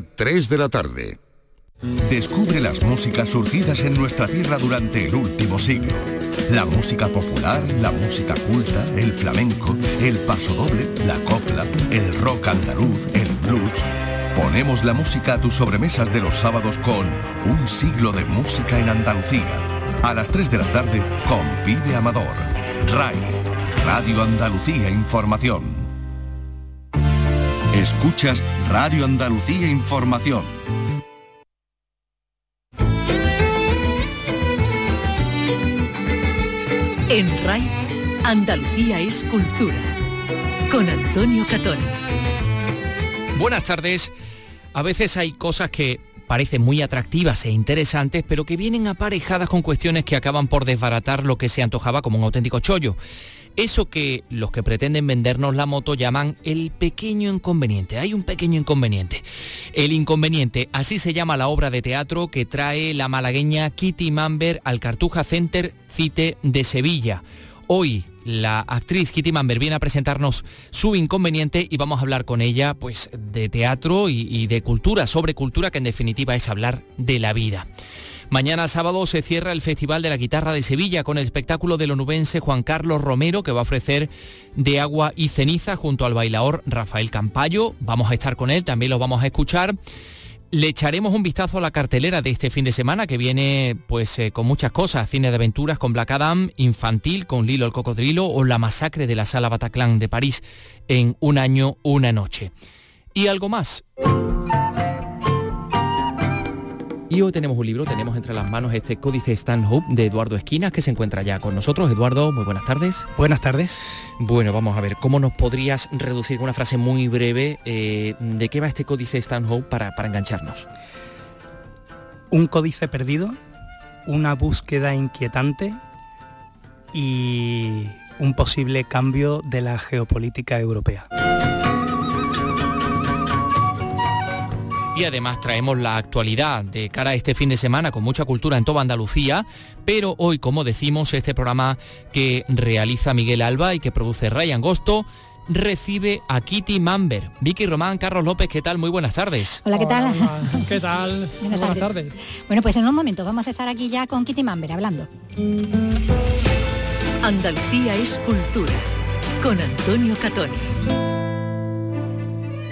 3 de la tarde. Descubre las músicas surgidas en nuestra tierra durante el último siglo. La música popular, la música culta, el flamenco, el pasodoble, la copla, el rock andaluz, el blues. Ponemos la música a tus sobremesas de los sábados con Un siglo de música en Andalucía. A las 3 de la tarde con Pibe Amador. RAI, Radio Andalucía Información. Escuchas Radio Andalucía Información. En RAI, Andalucía es cultura. Con Antonio Catón. Buenas tardes. A veces hay cosas que parecen muy atractivas e interesantes, pero que vienen aparejadas con cuestiones que acaban por desbaratar lo que se antojaba como un auténtico chollo. Eso que los que pretenden vendernos la moto llaman el pequeño inconveniente. Hay un pequeño inconveniente. El inconveniente, así se llama la obra de teatro que trae la malagueña Kitty Mamber al Cartuja Center Cite de Sevilla. Hoy la actriz Kitty Mamber viene a presentarnos su inconveniente y vamos a hablar con ella pues de teatro y, y de cultura, sobre cultura que en definitiva es hablar de la vida. Mañana sábado se cierra el Festival de la Guitarra de Sevilla con el espectáculo del onubense Juan Carlos Romero que va a ofrecer de agua y ceniza junto al bailador Rafael Campayo. Vamos a estar con él, también lo vamos a escuchar. Le echaremos un vistazo a la cartelera de este fin de semana que viene pues eh, con muchas cosas, cine de aventuras con Black Adam, infantil con Lilo el Cocodrilo o la masacre de la Sala Bataclan de París en un año, una noche. Y algo más. Y hoy tenemos un libro, tenemos entre las manos este Códice Stanhope de Eduardo Esquinas, que se encuentra ya con nosotros. Eduardo, muy buenas tardes. Buenas tardes. Bueno, vamos a ver, ¿cómo nos podrías reducir con una frase muy breve eh, de qué va este Códice Stanhope para, para engancharnos? Un códice perdido, una búsqueda inquietante y un posible cambio de la geopolítica europea. Y además traemos la actualidad de cara a este fin de semana con mucha cultura en toda Andalucía, pero hoy, como decimos, este programa que realiza Miguel Alba y que produce Ryan Agosto recibe a Kitty Mamber. Vicky Román, Carlos López, ¿qué tal? Muy buenas tardes. Hola, ¿qué tal? Hola, ¿Qué tal? Buenas, tardes. tardes. Bueno, pues en unos momentos vamos a estar aquí ya con Kitty Mamber hablando. Andalucía es cultura. Con Antonio Catoni.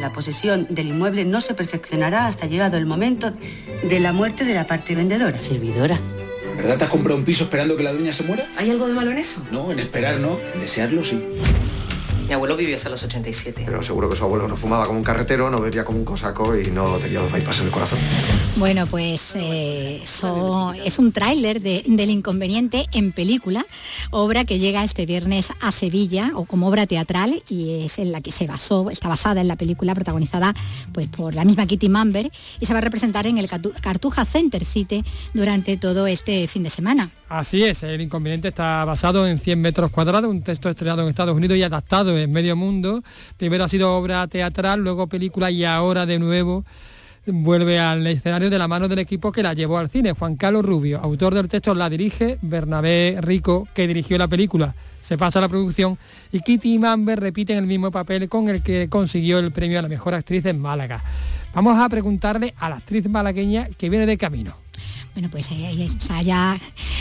La posesión del inmueble no se perfeccionará hasta llegado el momento de la muerte de la parte vendedora. Servidora. ¿Verdad te has comprado un piso esperando que la dueña se muera? ¿Hay algo de malo en eso? No, en esperar no, en desearlo sí. Mi abuelo vivió hasta los 87. Pero seguro que su abuelo no fumaba como un carretero, no bebía como un cosaco y no tenía dos bypass en el corazón. Bueno, pues eh, so- es un tráiler de- del inconveniente en película, obra que llega este viernes a Sevilla o como obra teatral y es en la que se basó, está basada en la película protagonizada pues por la misma Kitty Mamber y se va a representar en el Cartuja Center City durante todo este fin de semana. Así es, el inconveniente está basado en 100 metros cuadrados, un texto estrenado en Estados Unidos y adaptado en medio mundo. Primero ha sido obra teatral, luego película y ahora de nuevo vuelve al escenario de la mano del equipo que la llevó al cine. Juan Carlos Rubio, autor del texto, la dirige, Bernabé Rico, que dirigió la película, se pasa a la producción y Kitty Mamber repite en el mismo papel con el que consiguió el premio a la mejor actriz en Málaga. Vamos a preguntarle a la actriz malagueña que viene de camino. Bueno, pues está ya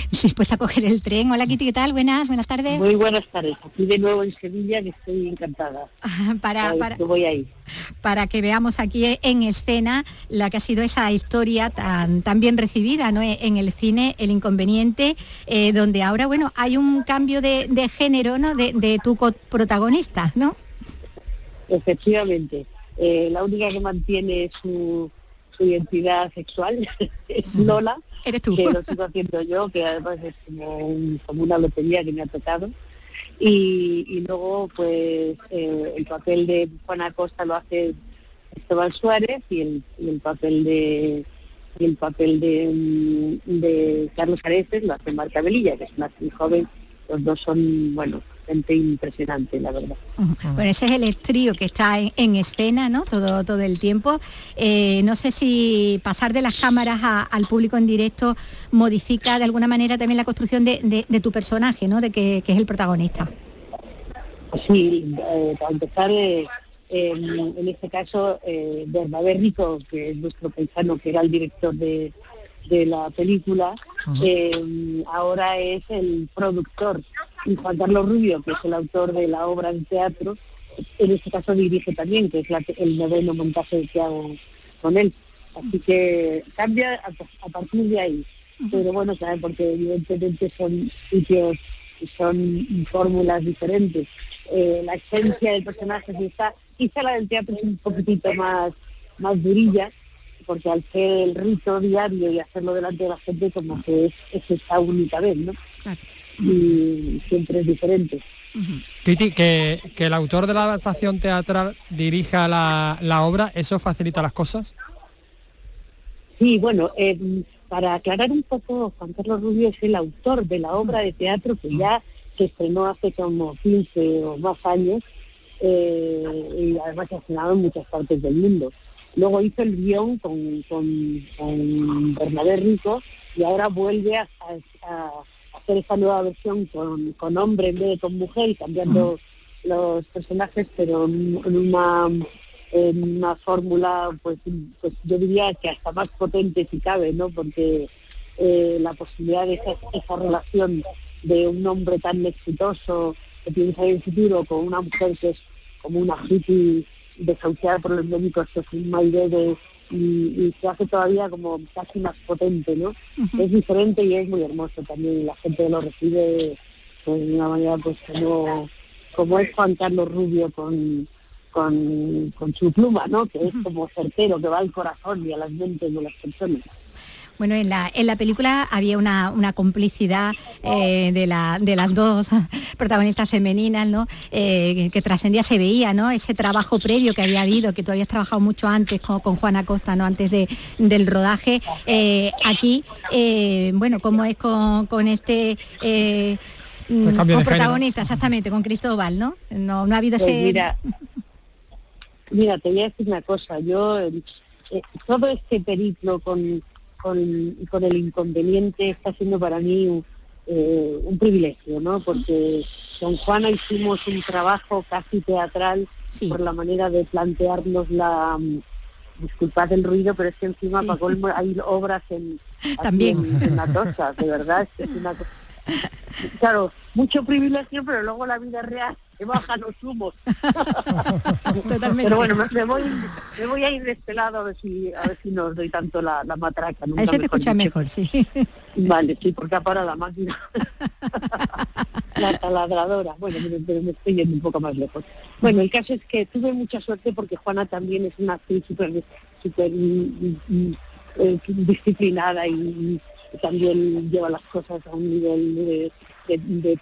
dispuesta a coger el tren. Hola Kitty, ¿qué tal? Buenas, buenas tardes. Muy buenas tardes. Aquí de nuevo en Sevilla, que estoy encantada. para, Ay, para, que voy ahí. para que veamos aquí en escena la que ha sido esa historia tan, tan bien recibida ¿no? en el cine, El Inconveniente, eh, donde ahora, bueno, hay un cambio de, de género, ¿no? De, de tu protagonista, ¿no? Efectivamente. Eh, la única que mantiene su, su identidad sexual es Lola. Eres tú. Que lo sigo haciendo yo, que además es como, un- como una lotería que me ha tocado. Y, y luego, pues, eh, el papel de Juana Costa lo hace Esteban Suárez y el, y el papel de y el papel de, mm, de Carlos Areces lo hace Marta Velilla, que es una actriz joven. Los dos son, bueno, impresionante, la verdad. Bueno, ese es el trío que está en, en escena, ¿no? Todo, todo el tiempo. Eh, no sé si pasar de las cámaras a- al público en directo modifica de alguna manera también la construcción de, de- de tu personaje, ¿no? De que, que es el protagonista. Sí, eh, para empezar, eh, en, en este caso eh, Bernabé Rico, que es nuestro paisano, que era el director de, de la película, eh, ahora es el productor. Y Juan Carlos Rubio, que es el autor de la obra de teatro, en este caso dirige también, que es la- el noveno montaje que hago con él. Así que cambia a, a partir de ahí. Pero bueno, claro, porque evidentemente son sitios y son fórmulas diferentes. Eh, la esencia del personaje está, quizá la del teatro es un poquitito más, más durilla, porque al ser el rito diario y hacerlo delante de la gente como que es, es esa única vez, ¿no? Y siempre es diferente. Titi, que, que el autor de la adaptación teatral dirija la, la obra, ¿eso facilita las cosas? Sí, bueno, eh, para aclarar un poco, Juan Carlos Rubio es el autor de la obra de teatro que ya se estrenó hace como 15 o más años eh, y además se ha estrenado en muchas partes del mundo. Luego hizo el guion con, con, con Bernabé Rico y ahora vuelve a, a- a hacer esta nueva versión con, con hombre en vez de con mujer y cambiando los personajes, pero en, en una en una fórmula, pues, pues yo diría que hasta más potente si cabe, ¿no? Porque eh, la posibilidad de esa, esa relación de un hombre tan exitoso que piensa en el futuro con una mujer que es como una hippie desahuciada por los médicos que firma y bebe y, y se hace todavía como casi más potente, ¿no? Es diferente y es muy hermoso también la gente lo recibe pues, de una manera pues como, como es Juan Carlos Rubio con, con, con su pluma, ¿no? Que es como certero, que va al corazón y a las mentes de las personas. Bueno, en la, en la película había una, una complicidad eh, de, la, de las dos protagonistas femeninas, ¿no? Eh, que, que trascendía, se veía, ¿no? Ese trabajo previo que había habido, que tú habías trabajado mucho antes con, con Juana Costa, ¿no? Antes de, del rodaje. Eh, aquí, eh, bueno, ¿cómo es con, con este... eh, mm, Pues de con género. protagonista, exactamente, con Cristóbal, ¿no? No, no ha habido Pues ese... mira, mira, te voy a decir una cosa. Yo, eh, todo este periplo con, con, con el inconveniente está siendo para mí un, eh, un privilegio, ¿no? Porque con Juana hicimos un trabajo casi teatral por la manera de plantearnos la... mm, Disculpad el ruido, pero es que encima para colmo hay obras en, También. en, en Atocha, de verdad, es que es una claro, mucho privilegio, pero luego la vida real se baja los humos. Totalmente. Pero bueno, me, me voy, me voy a ir de este lado a ver si, a ver si no os doy tanto la, la matraca. nunca Ahí se te mejor escucha mejor, sí. Vale, sí, porque ha parado la máquina. la taladradora. Bueno, pero, me estoy yendo un poco más lejos. Bueno, el caso es que tuve mucha suerte porque Juana también es una actriz súper súper mm, mm, eh, disciplinada y, y también lleva las cosas a un nivel de, de, de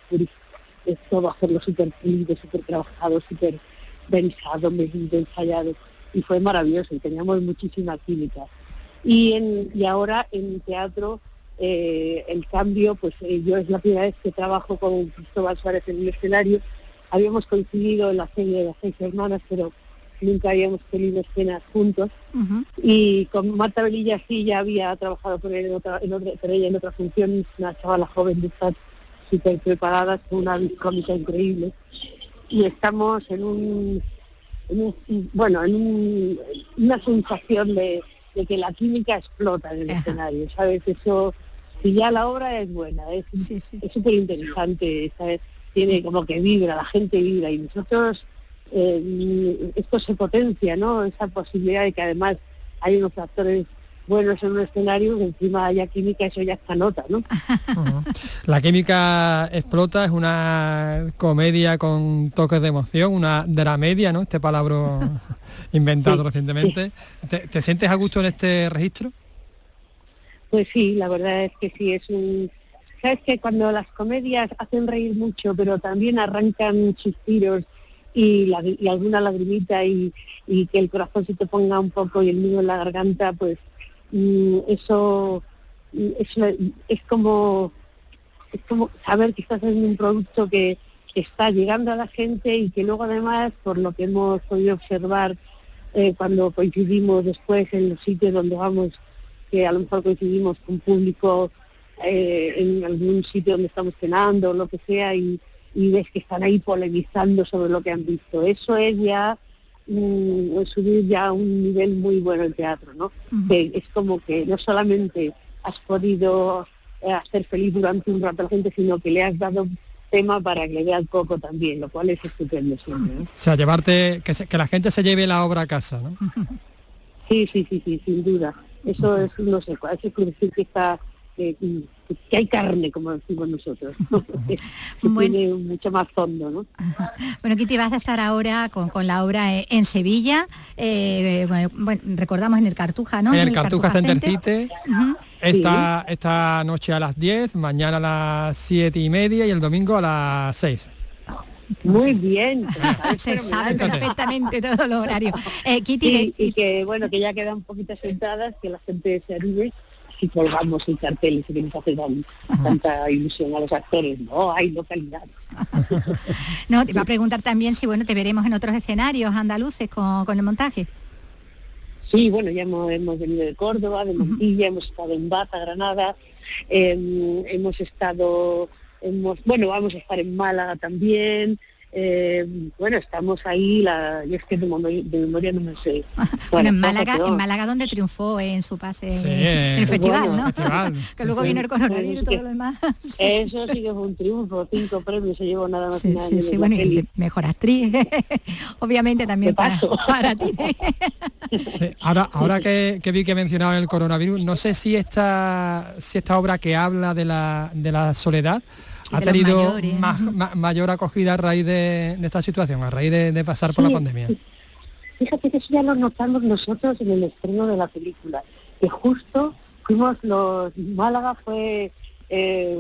todo hacerlo súper pulido, súper trabajado, súper pensado, medido, ensayado. Y fue maravilloso y teníamos muchísima química. Y, en, y ahora en teatro eh, el cambio, pues eh, yo es la primera vez que trabajo con Cristóbal Suárez en el escenario. Habíamos coincidido en la serie de las seis hermanas, pero nunca habíamos tenido escenas juntos. Y con Marta Velilla sí ya había trabajado con él en otra, en otra, con ella en otra función, una chavala joven de estar súper preparada, con una cómica increíble. Y estamos en un, en un- bueno, en un- una sensación de, de que la química explota en el escenario, ¿sabes? Eso, si ya la obra es buena, es es súper interesante, ¿sabes? Tiene como que vibra, la gente vibra y nosotros eh, esto se potencia, ¿no? Esa posibilidad de que además hay unos actores buenos en un escenario, que encima haya química, eso ya está nota, ¿no? La química explota es una comedia con toques de emoción, una dramedia, ¿no? Este palabra inventado Sí, recientemente. ¿Te, te sientes a gusto en este registro? Pues sí, la verdad es que sí, es un... Sabes que cuando las comedias hacen reír mucho, pero también arrancan suspiros y, la- y alguna lagrimita y, y que el corazón se te ponga un poco y el nudo en la garganta, pues eso, eso es como es como saber que estás haciendo un producto que, que está llegando a la gente y que luego además, por lo que hemos podido observar eh, cuando coincidimos después en los sitios donde vamos, que a lo mejor coincidimos con público eh, en algún sitio donde estamos cenando o lo que sea y ves que están ahí polemizando sobre lo que han visto. Eso es ya mm, subir ya a un nivel muy bueno el teatro, ¿no? Que es como que no solamente has podido eh, hacer feliz durante un rato a la gente, sino que le has dado tema para que le vea el coco también, lo cual es estupendo siempre. ¿no? O sea, llevarte, que, se- que la gente se lleve la obra a casa, ¿no? Sí, sí, sí, sí, sin duda. Eso es, no sé, eso es decir que está, que, que hay carne, como decimos nosotros, que, tiene mucho más fondo, ¿no? Bueno, Kitty, vas a estar ahora con, con la obra eh, en Sevilla, eh, bueno, recordamos en el Cartuja, ¿no? en el Cartuja Center City, Ujú. esta, esta noche a las 10, mañana a las 7 y media y el domingo a las 6. Muy bien. Se sabe perfectamente todos los horarios. Eh, Kitty, Sí, y que bueno, que ya quedan poquitas sentadas, que la gente se anime si colgamos el cartel y que nos hace tan- tanta ilusión a los actores. No hay localidad. no, te iba a preguntar también si bueno te veremos en otros escenarios andaluces con, con el montaje. Sí, bueno, ya hemos, hemos venido de Córdoba, de Montilla, hemos estado en Baza, Granada, em, hemos estado, hemos, bueno, vamos a estar en Málaga también. Em, bueno, estamos ahí, la, yo es que de, memoria, de memoria no me sé. Bueno, en Málaga, en Málaga donde triunfó en su pase Sí, en el festival, bueno, ¿no? festival, que luego sí. vino el coronavirus y todo que- lo demás. Eso sí que fue un triunfo, cinco premios se llevó nada más Sí, nada sí, sí, bueno, y mejor actriz, obviamente también para, para ti. Eh, Ahora, ahora que, que vi que mencionaba el coronavirus, no sé si esta, si esta obra que habla de la, de la soledad ha tenido mayores, más- ma- mayor acogida a raíz de, de esta situación, a raíz de, de pasar por Sí, la pandemia. Fíjate que eso ya lo notamos nosotros en el estreno de la película, que justo fuimos los Málaga fue eh,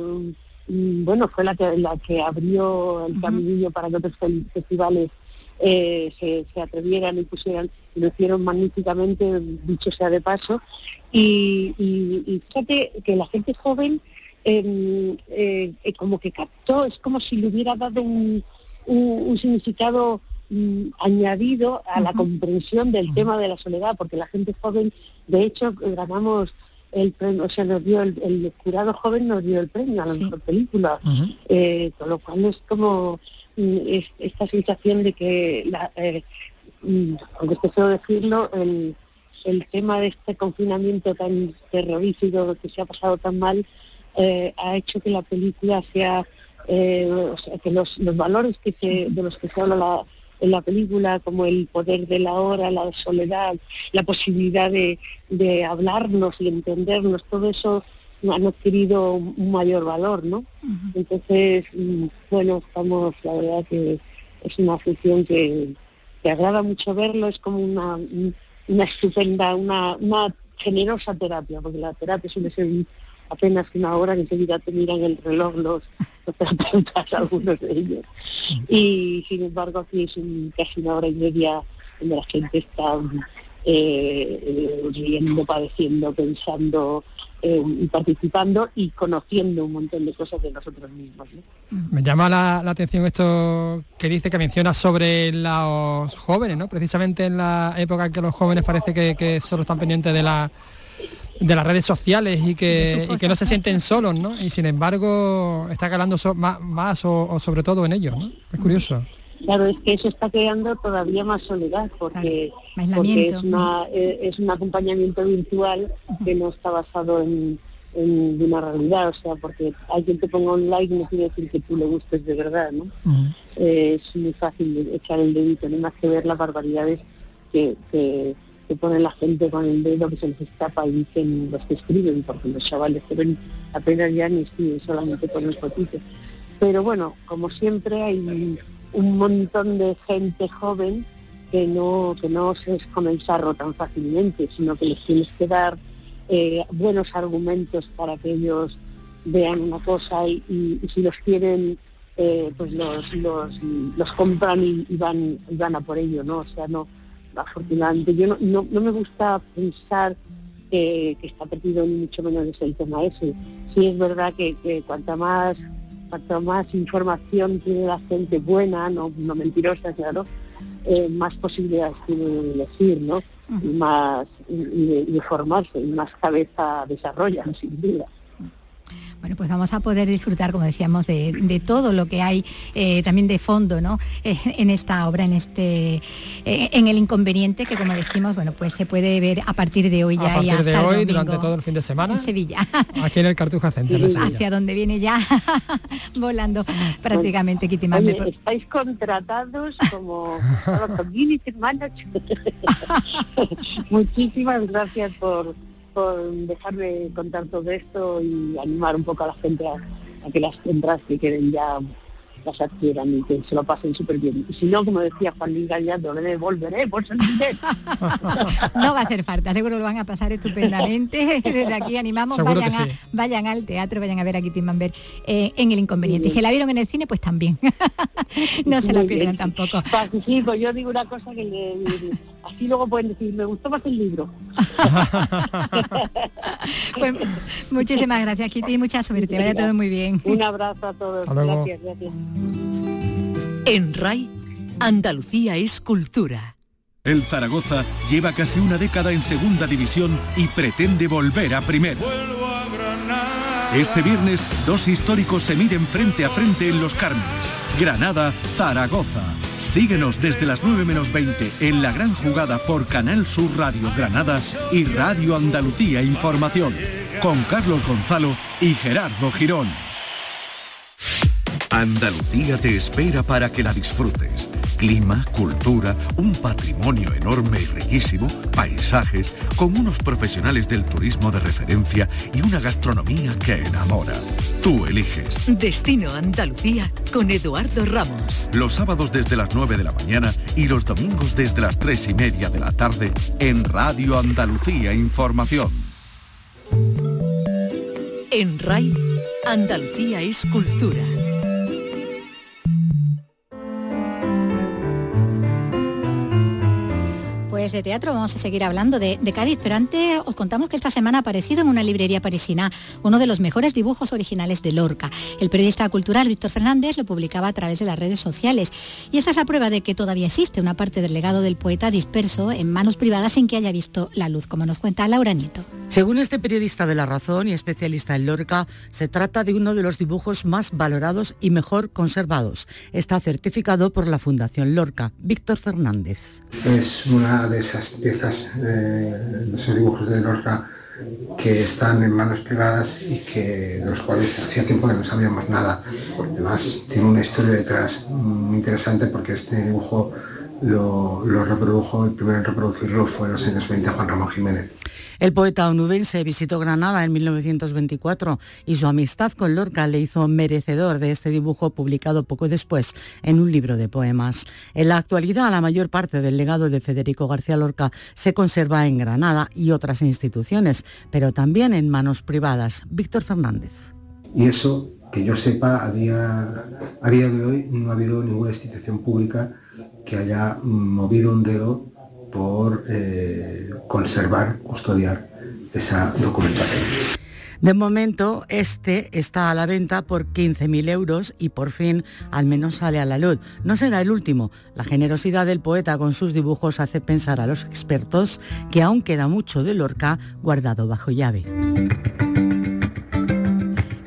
mm, bueno fue la que la que abrió el caminillo para que otros festivales eh, se, se atrevieran y pusieran y lo hicieron magníficamente, dicho sea de paso, y, y- y fíjate que la gente joven eh, eh, como que captó, es como si le hubiera dado un, un- un significado mm, añadido a la comprensión del tema de la soledad, porque la gente joven, de hecho, ganamos el premio, o sea, nos dio el, el jurado joven nos dio el premio a la mejor película, eh, con lo cual es como mm, es- esta sensación de que, la, eh, mm, aunque esté feo decirlo, el, el tema de este confinamiento tan terrorífico que se ha pasado tan mal eh, ha hecho que la película sea, eh, o sea, que los, los valores que se, de los que se habla la- en la película, como el poder de la hora, la soledad, la posibilidad de, de hablarnos y entendernos, todo eso han adquirido un mayor valor, ¿no? Entonces, mm, bueno, estamos, la verdad que es una afición que, que agrada mucho verlo, es como una, un- una estupenda, una, una generosa terapia, porque la terapia suele ser apenas una hora que enseguida te miran el reloj los, los terapeutas, algunos de ellos. Y sin embargo aquí es un- casi una hora y media donde la gente está eh, eh, riendo, padeciendo, pensando eh, y participando y conociendo un montón de cosas de nosotros mismos. ¿no? Me llama la, la atención esto que dice que menciona sobre los jóvenes, ¿no? Precisamente en la época en que los jóvenes parece que, que solo están pendientes de la de las redes sociales y que, y que no se sienten solos, ¿no? Y sin embargo está calando so- más, más o, o sobre todo en ellos, ¿no? Es curioso. Claro, es que eso está creando todavía más soledad porque, porque es, una, eh, es un acompañamiento virtual que no está basado en, en una realidad, o sea, porque alguien te ponga un like no quiere decir que tú le gustes de verdad, ¿no? Eh, es muy fácil de echar el dedito, no hay más que ver las barbaridades que, que, que pone la gente con el dedo que se les escapa y dicen los que escriben, porque los chavales que ven apenas ya ni escriben, solamente ponen fotitos. Pero bueno, como siempre hay un montón de gente joven que no, que no se es con el sarro tan fácilmente, sino que les tienes que dar eh, buenos argumentos para que ellos vean una cosa y, si los quieren eh, pues los, los, los compran y, y van y van a por ello, ¿no? O sea, no, afortunadamente yo no, no, no me gusta pensar que, que está perdido ni mucho menos es el tema ese. Sí es verdad que, que cuanta más cuanto más información tiene la gente buena, no, no mentirosa, claro, eh, más posibilidades tiene de elegir, ¿no? Y más y, y de, y de formarse, y más cabeza desarrollan, sin duda. Bueno, pues vamos a poder disfrutar, como decíamos, de, todo lo que hay eh, también de fondo, ¿no? Eh, en esta obra, en este, eh, en el inconveniente que, como decimos, bueno, pues se puede ver a partir de hoy ya a partir y hasta de hoy, durante todo el fin de semana. En Sevilla. Aquí en el Cartuja Center de Sevilla. Hacia donde viene ya volando prácticamente Kitty Mann. Oye, estáis contratados como los community managers. Muchísimas gracias por, por dejarme contar todo esto y animar un poco a la gente a, a que las entradas que queden ya las adquieran y que se lo pasen súper bien. Y si no, como decía Juan Luis Gallardo, le devolveré por no va a hacer falta, seguro lo van a pasar estupendamente. Desde aquí animamos, Seguro vayan, a- sí. vayan al teatro, vayan a ver a Kitty Manber eh, en El Inconveniente. Y si la vieron en el cine, pues también. no se la pierdan bien. tampoco. Participo, yo digo una cosa que le, así luego pueden decir, me gustó más el libro. Pues muchísimas gracias, Kitty, y mucha suerte. Vaya todo muy bien. Un abrazo a todos. Gracias, gracias. En RAI, Andalucía es cultura. El Zaragoza lleva casi una década en segunda división y pretende volver a primera. Este viernes, dos históricos se miden frente a frente en los Cármenes. Granada, Zaragoza. Síguenos desde las 9 menos 20 en la gran jugada por Canal Sur Radio Granada y Radio Andalucía Información. Con Carlos Gonzalo y Gerardo Girón. Andalucía te espera para que la disfrutes. Clima, cultura, un patrimonio enorme y riquísimo, paisajes, con unos profesionales del turismo de referencia y una gastronomía que enamora. Tú eliges. Destino Andalucía con Eduardo Ramos. Los sábados desde las 9 de la mañana y los domingos desde las 3 y media de la tarde en Radio Andalucía Información. En RAI, Andalucía es cultura. Pues de teatro vamos a seguir hablando de, de Cádiz, pero antes os contamos que esta semana ha aparecido en una librería parisina uno de los mejores dibujos originales de Lorca. El periodista cultural Víctor Fernández lo publicaba a través de las redes sociales. Y esta es la prueba de que todavía existe una parte del legado del poeta disperso en manos privadas sin que haya visto la luz, como nos cuenta Laura Nieto. Según este periodista de La Razón y especialista en Lorca, se trata de uno de los dibujos más valorados y mejor conservados. Está certificado por la Fundación Lorca. Víctor Fernández. Es una de esas piezas, eh, esos dibujos de Lorca que están en manos privadas y que de los cuales hacía tiempo que no sabíamos nada. Además, tiene una historia detrás muy interesante porque este dibujo lo, lo reprodujo, el primero en reproducirlo fue en los años 20 Juan Ramón Jiménez. El poeta onubense visitó Granada en 1924 y su amistad con Lorca le hizo merecedor de este dibujo publicado poco después en un libro de poemas. En la actualidad, la mayor parte del legado de Federico García Lorca se conserva en Granada y otras instituciones, pero también en manos privadas. Víctor Fernández. Y eso, que yo sepa, a día, a día de hoy no ha habido ninguna institución pública que haya movido un dedo por eh, conservar, custodiar esa documentación. De momento, este está a la venta por 15.000 euros y por fin al menos sale a la luz. No será el último. La generosidad del poeta con sus dibujos hace pensar a los expertos que aún queda mucho de Lorca guardado bajo llave.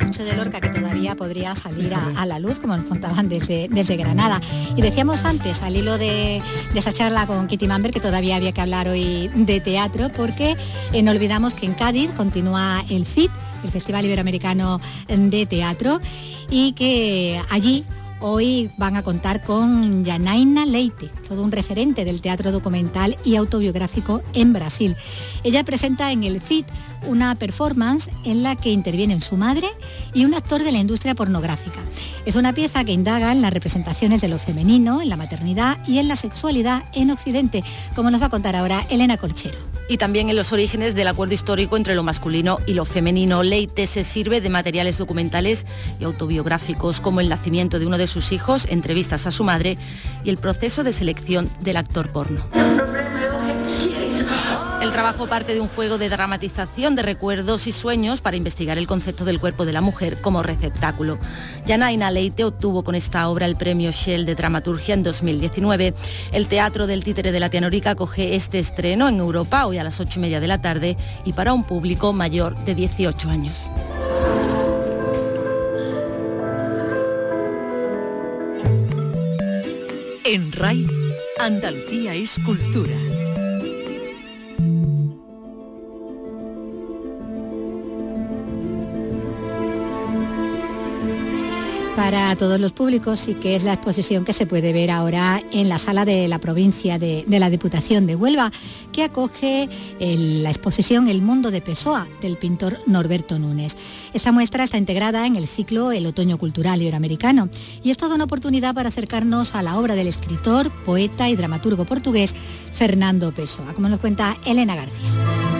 mucho de Lorca que todavía podría salir a, a la luz, como nos contaban desde, desde Granada. Y decíamos antes, al hilo de, de esa charla con Kitty Mamber, que todavía había que hablar hoy de teatro, porque eh, no olvidamos que en Cádiz continúa el CIT, el Festival Iberoamericano de Teatro, y que allí Hoy van a contar con Janaina Leite, todo un referente del teatro documental y autobiográfico en Brasil. Ella presenta en el FIT una performance en la que intervienen su madre y un actor de la industria pornográfica. Es una pieza que indaga en las representaciones de lo femenino, en la maternidad y en la sexualidad en Occidente, como nos va a contar ahora Elena Corchero y también en los orígenes del acuerdo histórico entre lo masculino y lo femenino. Leite se sirve de materiales documentales y autobiográficos como el nacimiento de uno de sus hijos, entrevistas a su madre y el proceso de selección del actor porno. El trabajo parte de un juego de dramatización de recuerdos y sueños para investigar el concepto del cuerpo de la mujer como receptáculo. Janaina Leite obtuvo con esta obra el premio Shell de Dramaturgia en 2019. El Teatro del Títere de la Teanorica acoge este estreno en Europa hoy a las 8 y media de la tarde y para un público mayor de 18 años. En RAI, Andalucía es cultura. Para todos los públicos y que es la exposición que se puede ver ahora en la sala de la provincia de, la Diputación de Huelva, que acoge la exposición El mundo de Pessoa del pintor Norberto Núñez. Esta muestra está integrada en el ciclo El Otoño Cultural Iberoamericano y es toda una oportunidad para acercarnos a la obra del escritor, poeta y dramaturgo portugués Fernando Pessoa, como nos cuenta Elena García.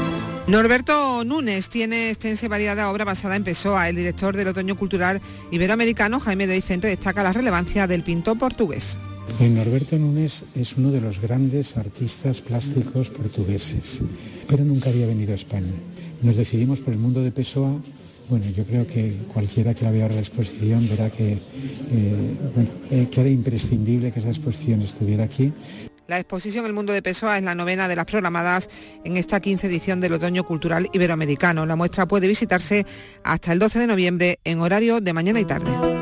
Norberto Núñez tiene extensa y variada obra basada en Pessoa. El director del Otoño Cultural Iberoamericano, Jaime de Vicente, destaca la relevancia del pintor portugués. Norberto Núñez es uno de los grandes artistas plásticos portugueses, pero nunca había venido a España. Nos decidimos por el mundo de Pessoa bueno, yo creo que cualquiera que la vea ahora la exposición verá que, eh, eh, que era imprescindible que esa exposición estuviera aquí. La exposición El Mundo de Pessoa es la novena de las programadas en esta 15 edición del Otoño Cultural Iberoamericano. La muestra puede visitarse hasta el 12 de noviembre en horario de mañana y tarde.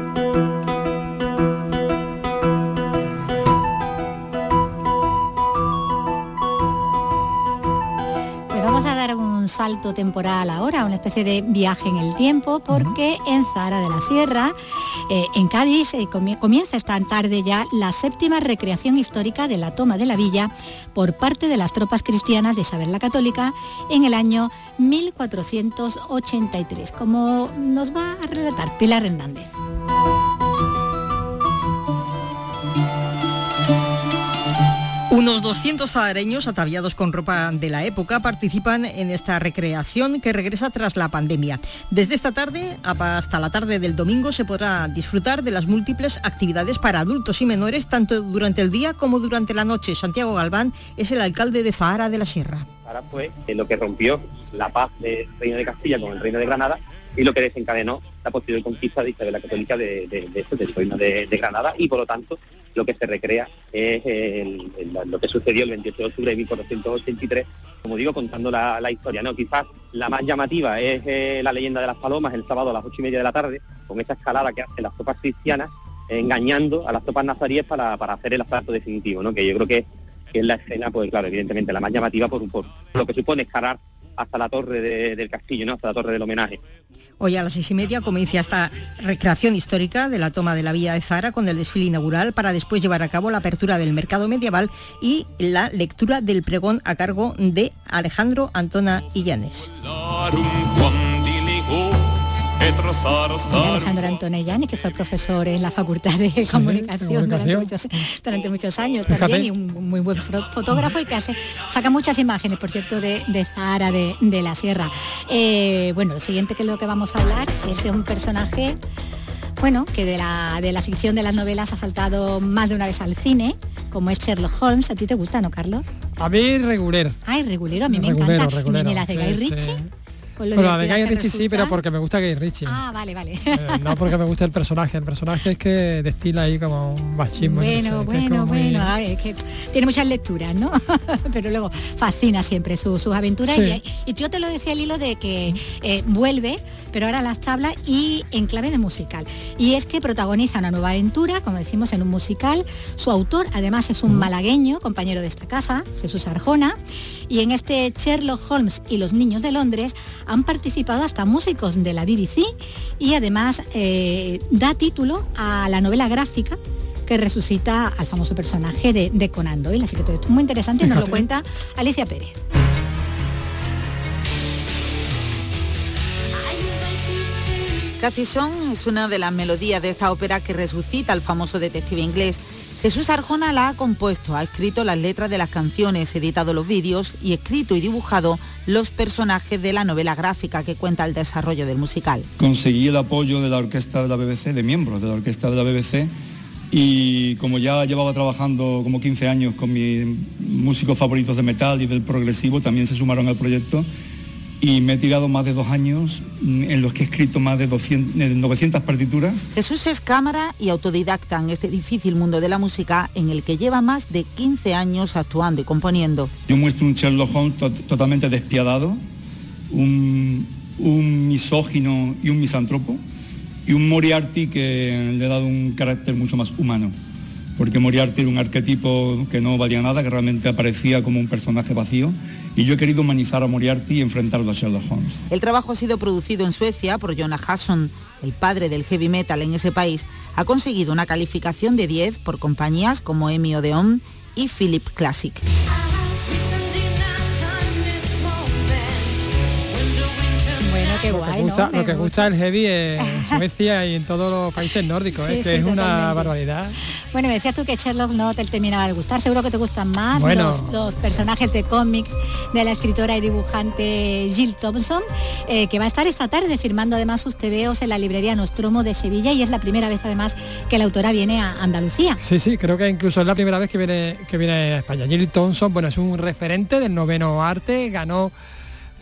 Salto temporal ahora, una especie de viaje en el tiempo, porque en Zara de la Sierra, eh, en Cádiz, eh, comienza esta tarde ya la séptima recreación histórica de la toma de la villa por parte de las tropas cristianas de Isabel la Católica en el año 1483, como nos va a relatar Pilar Hernández. Unos 200 zahareños ataviados con ropa de la época participan en esta recreación que regresa tras la pandemia. Desde esta tarde hasta la tarde del domingo se podrá disfrutar de las múltiples actividades para adultos y menores tanto durante el día como durante la noche. Santiago Galván es el alcalde de Zahara de la Sierra. Zahara fue lo que rompió la paz del Reino de Castilla con el Reino de Granada y lo que desencadenó la posterior conquista de Isabel la Católica de, de, del Reino de, Granada y por lo tanto lo que se recrea es lo que sucedió el 28 de octubre de 1483, como digo, contando la, historia. ¿no? Quizás la más llamativa es eh, la leyenda de las palomas el sábado a las ocho y media de la tarde, con esa escalada que hacen las tropas cristianas, engañando a las tropas nazaríes para, hacer el asalto definitivo, ¿no? que yo creo que, es la escena, pues claro, evidentemente la más llamativa por, por lo que supone escalar hasta la torre del castillo, ¿no? hasta la torre del homenaje. Hoy a las seis y media comienza esta recreación histórica de la toma de la villa de Zara con el desfile inaugural para después llevar a cabo la apertura del mercado medieval y la lectura del pregón a cargo de Alejandro Antona Illanes. Alejandro Antonellani, que fue profesor en la Facultad de Comunicación, Durante, muchos, años también, y un muy buen fotógrafo y que hace, saca muchas imágenes, por cierto, de, Zahara, de, la Sierra. Eh, bueno, lo siguiente que es lo que vamos a hablar es de un personaje bueno, que de la, de la ficción de las novelas ha saltado más de una vez al cine, como es Sherlock Holmes. ¿A ti te gusta, no, Carlos? A mí regular. Ay, regulero, a mí me encanta. Regulero, ¿Y me de Guy Ritchie? Bueno, la de Guy Ritchie sí, pero porque me gusta Guy Ritchie. Ah, vale, vale. Eh, no porque me gusta el personaje. El personaje es que destila ahí como un machismo. Bueno, bueno, bueno. es que tiene muchas lecturas, ¿no? pero luego fascina siempre sus aventuras. Y, yo te lo decía el hilo de que eh, vuelve, pero ahora las tablas y en clave de musical. Y es que protagoniza una nueva aventura, como decimos, en un musical. Su autor, además, es un malagueño, compañero de esta casa, Jesús Arjona. Y en este Sherlock Holmes y los niños de Londres han participado hasta músicos de la BBC y además eh, da título a la novela gráfica que resucita al famoso personaje de, Conan Doyle. Así que todo esto es muy interesante y nos lo cuenta Alicia Pérez. Cathy Song es una de las melodías de esta ópera que resucita al famoso detective inglés Jesús Arjona la ha compuesto, ha escrito las letras de las canciones, editado los vídeos y escrito y dibujado los personajes de la novela gráfica que cuenta el desarrollo del musical. Conseguí el apoyo de la orquesta de la BBC, de miembros de la orquesta de la BBC, y como ya llevaba trabajando como 15 años con mis músicos favoritos de metal y del progresivo, también se sumaron al proyecto y me he tirado más de dos años mm, en los que he escrito más de 200, 900 partituras. Jesús es cámara y autodidacta en este difícil mundo de la música en el que lleva más de 15 años actuando y componiendo. Yo muestro un Sherlock Holmes totalmente despiadado, un, un misógino y un misántropo, y un Moriarty que le ha dado un carácter mucho más humano porque Moriarty era un arquetipo que no valía nada, que realmente aparecía como un personaje vacío, y yo he querido humanizar a Moriarty y enfrentarlo a Sherlock Holmes. El trabajo ha sido producido en Suecia por Jonah Hudson, el padre del heavy metal en ese país. Ha conseguido una calificación de 10 por compañías como Emmy Odeon y Philip Classic. Qué Lo que, gusta, ¿no? lo que Me gusta el heavy en Suecia y en todos los países nórdicos, Sí, ¿eh? que sí, es una barbaridad. Bueno, me decías tú que Sherlock no te terminaba de gustar, seguro que te gustan más Bueno. los, los personajes de cómics de la escritora y dibujante Jill Thompson, eh, que va a estar esta tarde firmando además sus tebeos en la librería Nostromo de Sevilla y es la primera vez además que la autora viene a Andalucía. Sí, sí, creo que incluso es la primera vez que viene, que viene a España. Jill Thompson, bueno, es un referente del noveno arte, ganó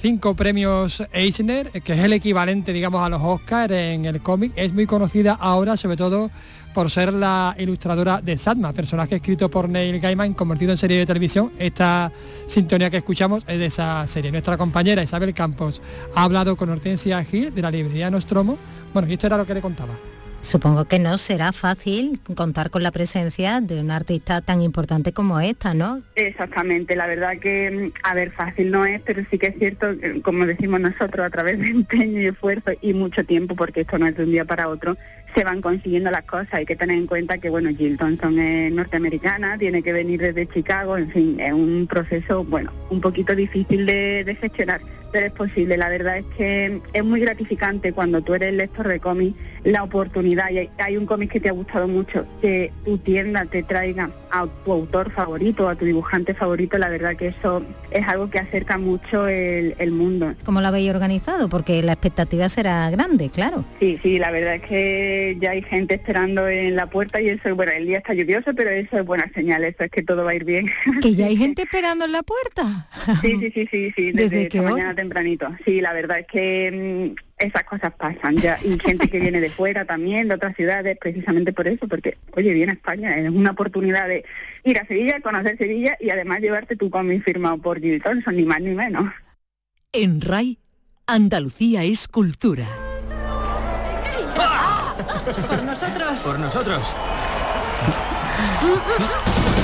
cinco premios Eisner, que es el equivalente, digamos, a los Oscars en el cómic. Es muy conocida ahora, sobre todo por ser la ilustradora de Satma, personaje escrito por Neil Gaiman, convertido en serie de televisión. Esta sintonía que escuchamos es de esa serie. Nuestra compañera Isabel Campos ha hablado con Hortensia Gil de la librería Nostromo. Bueno, y esto era lo que le contaba. Supongo que no será fácil contar con la presencia de una artista tan importante como esta, ¿no? Exactamente, la verdad que, mm, a ver, fácil no es, pero sí que es cierto, como decimos nosotros, a través de empeño y esfuerzo y mucho tiempo, porque esto no es de un día para otro, se van consiguiendo las cosas. Hay que tener en cuenta que, bueno, Jill Thompson es norteamericana, tiene que venir desde Chicago, en fin, es un proceso, bueno, un poquito difícil de, de gestionar, pero es posible. La verdad es que es muy gratificante cuando tú eres lector de cómics, la oportunidad, y hay, hay un cómic que te ha gustado mucho, que tu tienda te traiga a tu autor favorito, a tu dibujante favorito, la verdad que eso es algo que acerca mucho el, el mundo. ¿Cómo lo habéis organizado? Porque la expectativa será grande, claro. Sí, sí, la verdad es que ya hay gente esperando en la puerta y eso, bueno, el día está lluvioso, pero eso es buena señal, eso es que todo va a ir bien. Que ya hay gente esperando en la puerta. Sí, sí, sí, sí, sí, ¿Desde desde hora? mañana tempranito. Sí, la verdad es que mm, esas cosas pasan ya. Y gente que viene de fuera también, de otras ciudades, precisamente por eso, porque, oye, viene a España, es una oportunidad de ir a Sevilla, conocer Sevilla y además llevarte tu cómic firmado por Jill Thompson, ni más ni menos. En RAI, Andalucía es cultura. Por nosotros. Por nosotros.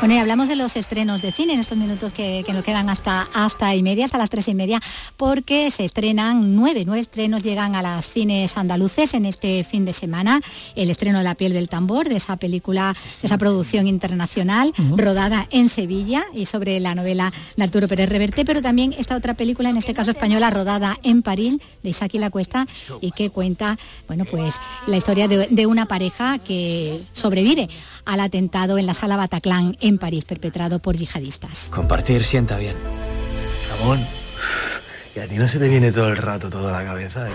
Bueno, y hablamos de los estrenos de cine en estos minutos que, que nos quedan hasta, hasta y media, hasta las tres y media, porque se estrenan nueve, nueve estrenos llegan a las cines andaluces en este fin de semana. El estreno de La piel del tambor, de esa película, de esa producción internacional, rodada en Sevilla y sobre la novela de Arturo Pérez Reverte, pero también esta otra película, en este caso española, rodada en París, de Isaac y la Cuesta, y que cuenta, bueno, pues la historia de, de una pareja que sobrevive al atentado en la sala Bataclan en París, perpetrado por yihadistas. Compartir sienta bien. Ramón, y a ti no se te viene todo el rato toda la cabeza. ¿eh?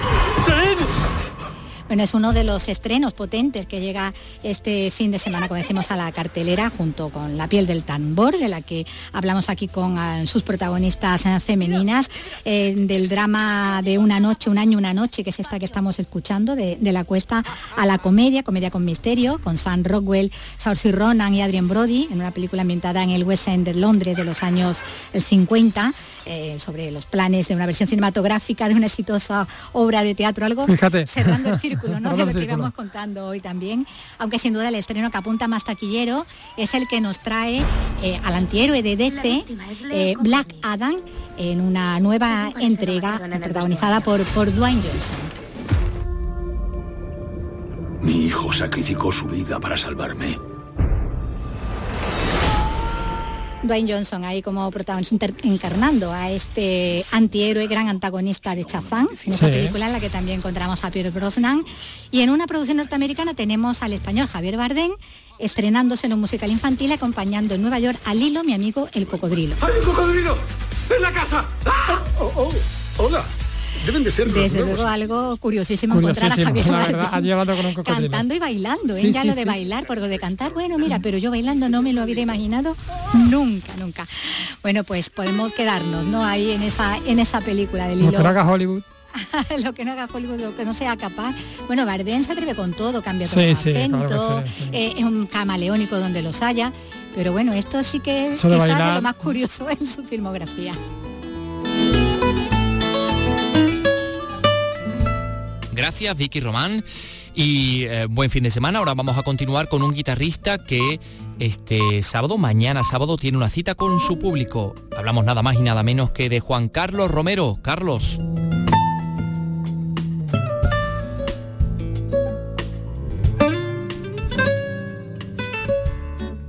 Bueno, es uno de los estrenos potentes que llega este fin de semana, como decimos, a la cartelera, junto con La piel del tambor, de la que hablamos aquí con ah, sus protagonistas eh, femeninas, eh, del drama de Una noche, un año, una noche, que es esta que estamos escuchando, de, de la cuesta a la comedia, comedia con misterio, con Sam Rockwell, Saoirse Ronan y Adrien Brody, en una película ambientada en el West End de Londres de los años el 50, eh, sobre los planes de una versión cinematográfica de una exitosa obra de teatro, algo Fíjate. cerrando el círculo, De lo que íbamos contando hoy también, aunque sin duda el estreno que apunta más taquillero es el que nos trae eh, al antihéroe de DC, eh, Black Adam, en una nueva entrega protagonizada por, por Dwayne Johnson. Mi hijo sacrificó su vida para salvarme. Dwayne Johnson ahí como protagonista encarnando a este antihéroe, gran antagonista de Shazam, en esta Sí. película en la que también encontramos a Pierre Brosnan. Y en una producción norteamericana tenemos al español Javier Bardem estrenándose en un musical infantil acompañando en Nueva York a Lilo, mi amigo el cocodrilo. ¡Hay un cocodrilo! ¡En la casa! ¡Ah! Oh, oh, hola. Deben de ser los Desde nuevos. luego algo curiosísimo, encontrar a Javier verdad, ha llevado con un cocodrilo. cantando y bailando, ¿eh? Sí, ya sí, lo de sí. bailar, porque de cantar, bueno, mira, pero yo bailando no me lo hubiera imaginado nunca, nunca. Bueno, pues podemos quedarnos, ¿no? Ahí en esa, en esa película de Lo Lilo. que no haga Hollywood. lo que no haga Hollywood, lo que no sea capaz. Bueno, Bardem se atreve con todo, cambia Sí, todo el sí, claro que acento, sí, sí. eh, es un camaleónico donde los haya, pero bueno, esto sí que es quizás de lo más curioso en su filmografía. Gracias, Vicky Román. y eh, buen fin de semana. Ahora vamos a continuar con un guitarrista que este sábado, mañana sábado, tiene una cita con su público. Hablamos nada más y nada menos que de Juan Carlos Romero. Carlos.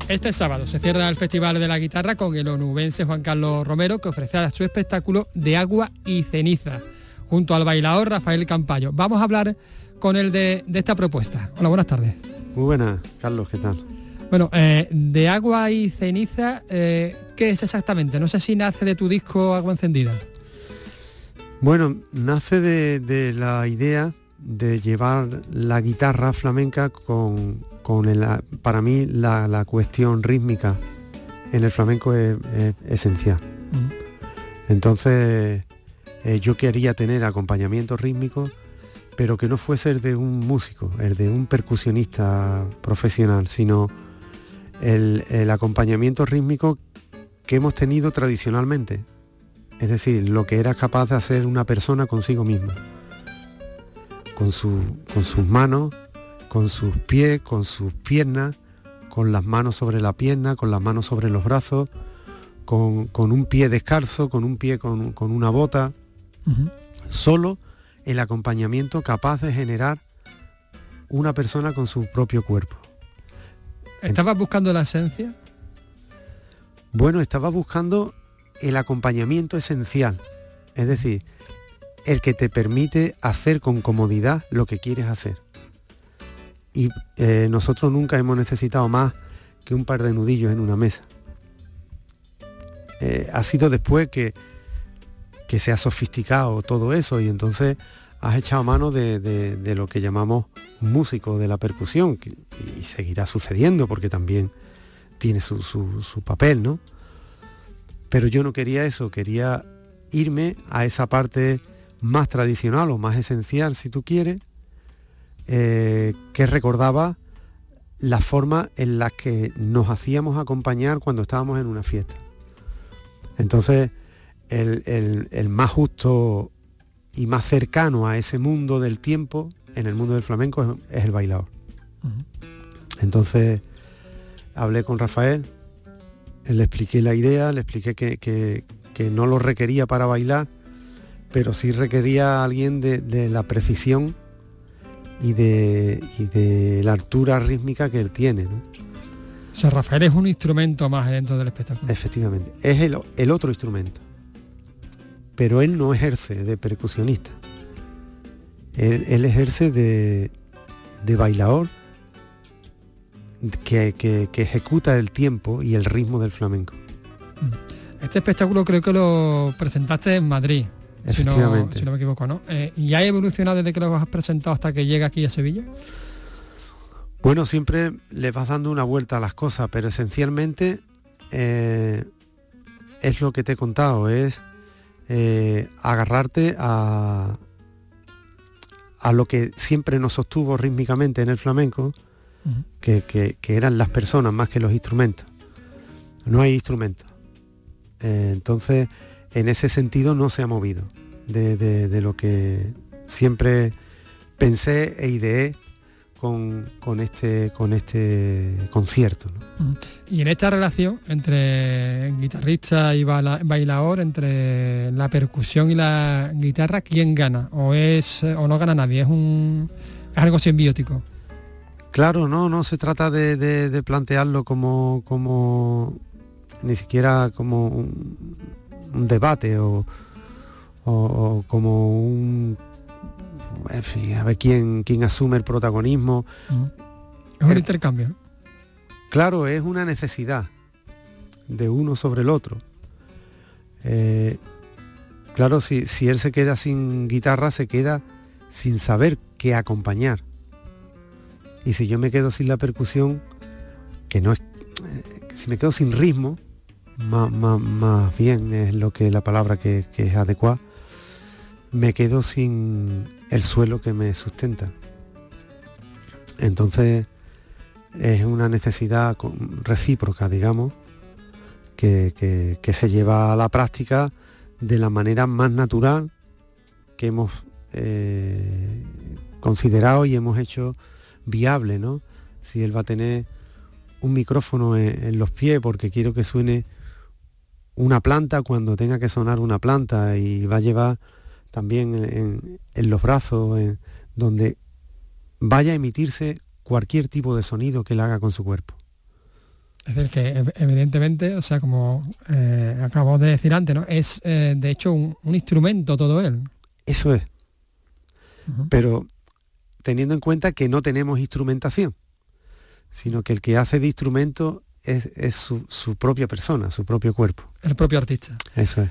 Este sábado se cierra el Festival de la Guitarra con el onubense Juan Carlos Romero que ofrecerá su espectáculo de agua y ceniza junto al bailador Rafael Campayo. Vamos a hablar con él de, esta propuesta. Hola, buenas tardes. Muy buenas, Carlos, ¿qué tal? Bueno, eh, de agua y ceniza, eh, ¿qué es exactamente? No sé si nace de tu disco Agua Encendida. Bueno, nace de la idea de llevar la guitarra flamenca con, con el, para mí la, cuestión rítmica en el flamenco es, esencial. Entonces eh, yo quería tener acompañamiento rítmico, pero que no fuese el de un músico, el de un percusionista profesional, sino el, acompañamiento rítmico que hemos tenido tradicionalmente. Es decir, lo que era capaz de hacer una persona consigo misma. Con, su, con sus manos, con sus pies, con sus piernas, con las manos sobre la pierna, con las manos sobre los brazos, con, un pie descalzo, con un pie con, una bota. Solo el acompañamiento capaz de generar una persona con su propio cuerpo. ¿Estabas buscando la esencia? Bueno, estaba buscando el acompañamiento esencial, es decir, el que te permite hacer con comodidad lo que quieres hacer y eh, nosotros nunca hemos necesitado más que un par de nudillos en una mesa. Eh, ha sido después que, que se ha sofisticado todo eso y entonces has echado mano de, lo que llamamos músico de la percusión y seguirá sucediendo porque también tiene su, su papel, ¿no? Pero yo no quería eso, quería irme a esa parte más tradicional o más esencial, si tú quieres, eh, que recordaba la forma en la que nos hacíamos acompañar cuando estábamos en una fiesta. Entonces, el, más justo y más cercano a ese mundo del tiempo, en el mundo del flamenco, es, el bailador. Entonces, hablé con Rafael, le expliqué la idea, le expliqué que, no lo requería para bailar, pero sí requería a alguien de la precisión y de, de la altura rítmica que él tiene. ¿no? O sea, Rafael es un instrumento más dentro del espectáculo. Efectivamente, es el, el otro instrumento. Pero él no ejerce de percusionista. Él, ejerce de, de bailador que, que, ejecuta el tiempo y el ritmo del flamenco. Este espectáculo creo que lo presentaste en Madrid. Efectivamente. Si no, me equivoco, ¿no? Eh, ¿Y ha evolucionado desde que lo has presentado hasta que llega aquí a Sevilla? Bueno, siempre le vas dando una vuelta a las cosas, pero esencialmente eh, es lo que te he contado, es eh, agarrarte a, a lo que siempre nos sostuvo rítmicamente en el flamenco, que, que, eran las personas más que los instrumentos. No hay instrumentos. entonces, en ese sentido no se ha movido de, lo que siempre pensé e ideé con, este, con este concierto. Y en esta relación entre guitarrista y bailador, entre la percusión y la guitarra, ¿quién gana? ¿O, es, o no gana nadie? ¿Es, un, algo simbiótico? Claro, no, no se trata de, plantearlo como, como ni siquiera como un, un debate o, o, como un en fin, a ver quién, quién asume el protagonismo. Es un intercambio. Claro, es una necesidad de uno sobre el otro. Eh, claro, si, si él se queda sin guitarra, se queda sin saber qué acompañar. Y si yo me quedo sin la percusión, que no es... Eh, si me quedo sin ritmo, más, bien es lo que la palabra que, que es adecuada, me quedo sin el suelo que me sustenta. Entonces es una necesidad recíproca, digamos, que, se lleva a la práctica de la manera más natural que hemos eh, considerado y hemos hecho viable, ¿no? Si él va a tener un micrófono en, los pies porque quiero que suene una planta cuando tenga que sonar una planta y va a llevar también en, los brazos, donde vaya a emitirse cualquier tipo de sonido que él haga con su cuerpo. Es decir, que evidentemente, o sea, como eh, acabamos de decir antes, ¿no? Es eh, de hecho un, instrumento todo él. Eso es. Pero teniendo en cuenta que no tenemos instrumentación, sino que el que hace de instrumento es, su, propia persona, su propio cuerpo. El propio artista. Eso es.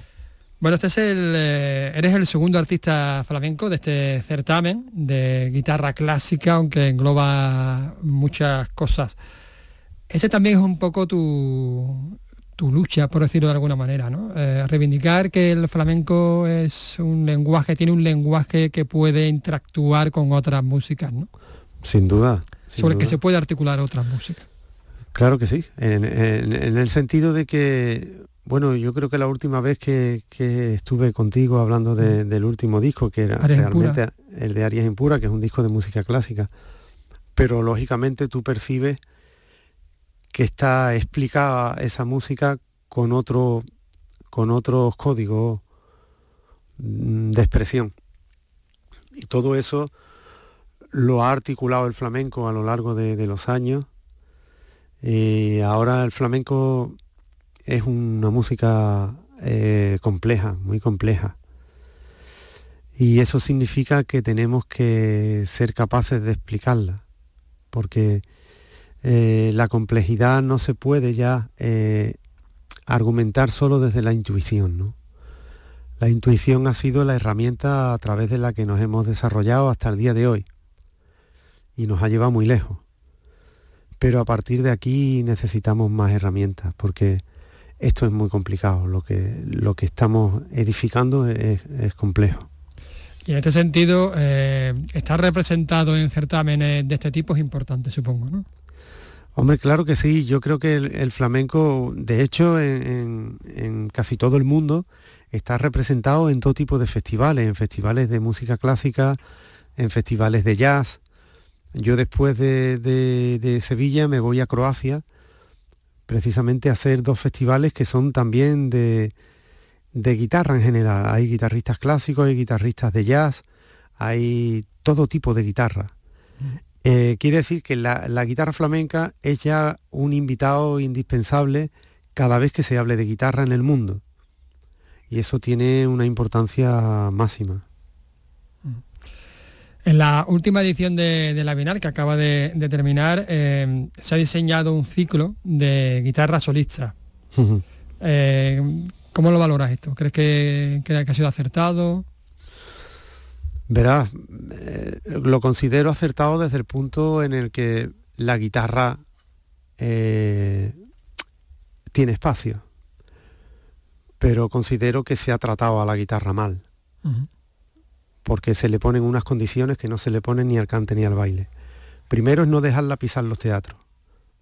Bueno, este es el, eh, eres el segundo artista flamenco de este certamen de guitarra clásica, aunque engloba muchas cosas. Ese también es un poco tu, tu lucha, por decirlo de alguna manera, ¿no? Eh, reivindicar que el flamenco es un lenguaje, tiene un lenguaje que puede interactuar con otras músicas, ¿no? Sin duda. sobre el que se puede articular otras músicas. Claro que sí, en, el sentido de que, bueno, yo creo que la última vez que, estuve contigo hablando mm. del último disco, que era realmente el de Arias Impura, que es un disco de música clásica, pero lógicamente tú percibes que está explicada esa música con otro con otros códigos mm, de expresión. Y todo eso lo ha articulado el flamenco a lo largo de, los años. Y ahora el flamenco es una música eh, compleja, muy compleja. Y eso significa que tenemos que ser capaces de explicarla, porque eh, la complejidad no se puede ya eh, argumentar solo desde la intuición. La intuición ha sido la herramienta a través de la que nos hemos desarrollado hasta el día de hoy y nos ha llevado muy lejos. Pero a partir de aquí necesitamos más herramientas porque esto es muy complicado. Lo que, lo que estamos edificando es, complejo. Y en este sentido, eh, estar representado en certámenes de este tipo es importante, supongo, ¿no? Hombre, claro que sí. Yo creo que el, flamenco, de hecho, en, casi todo el mundo está representado en todo tipo de festivales, en festivales de música clásica, en festivales de jazz. Yo después de, Sevilla me voy a Croacia precisamente hacer dos festivales que son también de, de guitarra en general. Hay guitarristas clásicos, hay guitarristas de jazz, hay todo tipo de guitarra. Eh, quiere decir que la, guitarra flamenca es ya un invitado indispensable cada vez que se hable de guitarra en el mundo. Y eso tiene una importancia máxima. En la última edición de, la Bienal, que acaba de, terminar, eh, se ha diseñado un ciclo de guitarra solista. Eh, ¿Cómo lo valoras esto? ¿Crees que, que ha sido acertado? Verás, eh, lo considero acertado desde el punto en el que la guitarra tiene espacio, pero considero que se ha tratado a la guitarra mal, porque se le ponen unas condiciones que no se le ponen ni al cante ni al baile. Primero es no dejarla pisar los teatros,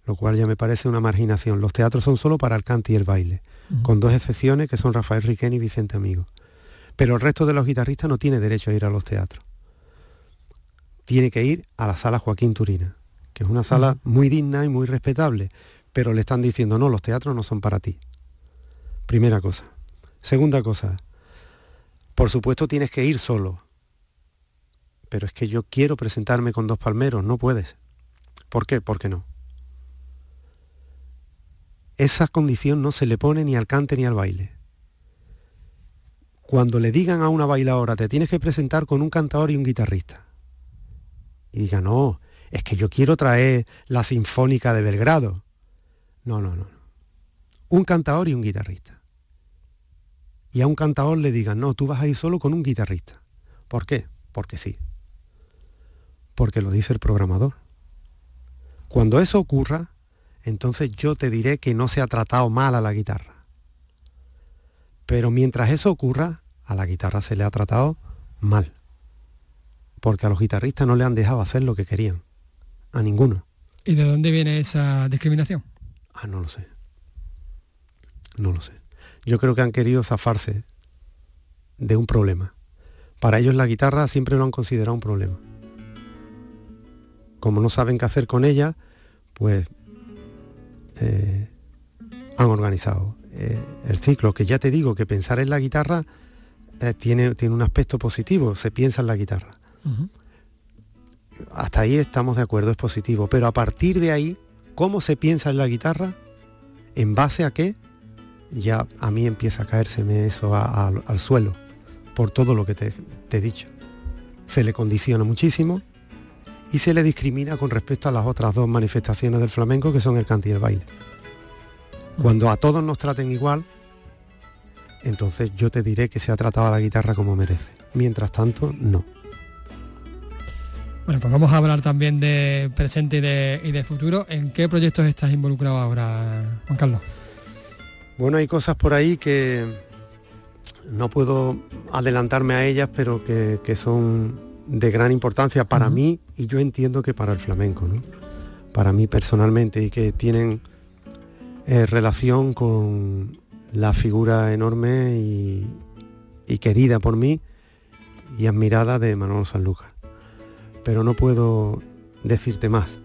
lo cual ya me parece una marginación. Los teatros son solo para el cante y el baile, con dos excepciones que son Rafael Riquén y Vicente Amigo. Pero el resto de los guitarristas no tiene derecho a ir a los teatros. Tiene que ir a la sala Joaquín Turina, que es una sala muy digna y muy respetable, pero le están diciendo, no, los teatros no son para ti. Primera cosa. Segunda cosa, por supuesto tienes que ir solo, pero es que yo quiero presentarme con dos palmeros, no puedes. ¿Por qué? Porque no. Esa condición no se le pone ni al cante ni al baile cuando le digan a una bailadora, te tienes que presentar con un cantador y un guitarrista. Y diga, no, es que yo quiero traer la Sinfónica de Belgrado. No, no, no. Un cantador y un guitarrista. Y a un cantador le digan, no, tú vas a ir solo con un guitarrista. ¿Por qué? Porque sí. Porque lo dice el programador. Cuando eso ocurra, entonces yo te diré que no se ha tratado mal a la guitarra. Pero mientras eso ocurra, a la guitarra se le ha tratado mal. Porque a los guitarristas no le han dejado hacer lo que querían. A ninguno. ¿Y de dónde viene esa discriminación? Ah, no lo sé. No lo sé. Yo creo que han querido zafarse de un problema. Para ellos la guitarra siempre lo han considerado un problema. Como no saben qué hacer con ella, pues eh, han organizado eh, el ciclo, que ya te digo que pensar en la guitarra eh, tiene, tiene un aspecto positivo, se piensa en la guitarra. Hasta ahí estamos de acuerdo, es positivo, pero a partir de ahí, ¿cómo se piensa en la guitarra? ¿En base a qué? Ya a mí empieza a caérseme eso al suelo, por todo lo que te, te he dicho. Se le condiciona muchísimo y se le discrimina con respecto a las otras dos manifestaciones del flamenco que son el canto y el baile. Cuando a todos nos traten igual, entonces yo te diré que se ha tratado a la guitarra como merece. Mientras tanto, no. Bueno, pues vamos a hablar también de presente y de, futuro. ¿En qué proyectos estás involucrado ahora, Juan Carlos? Bueno, hay cosas por ahí que no puedo adelantarme a ellas, pero que, son de gran importancia para mí y yo entiendo que para el flamenco, ¿no? Para mí personalmente y que tienen eh, relación con la figura enorme y, y querida por mí y admirada de Manolo Sanlúcar pero no puedo decirte más.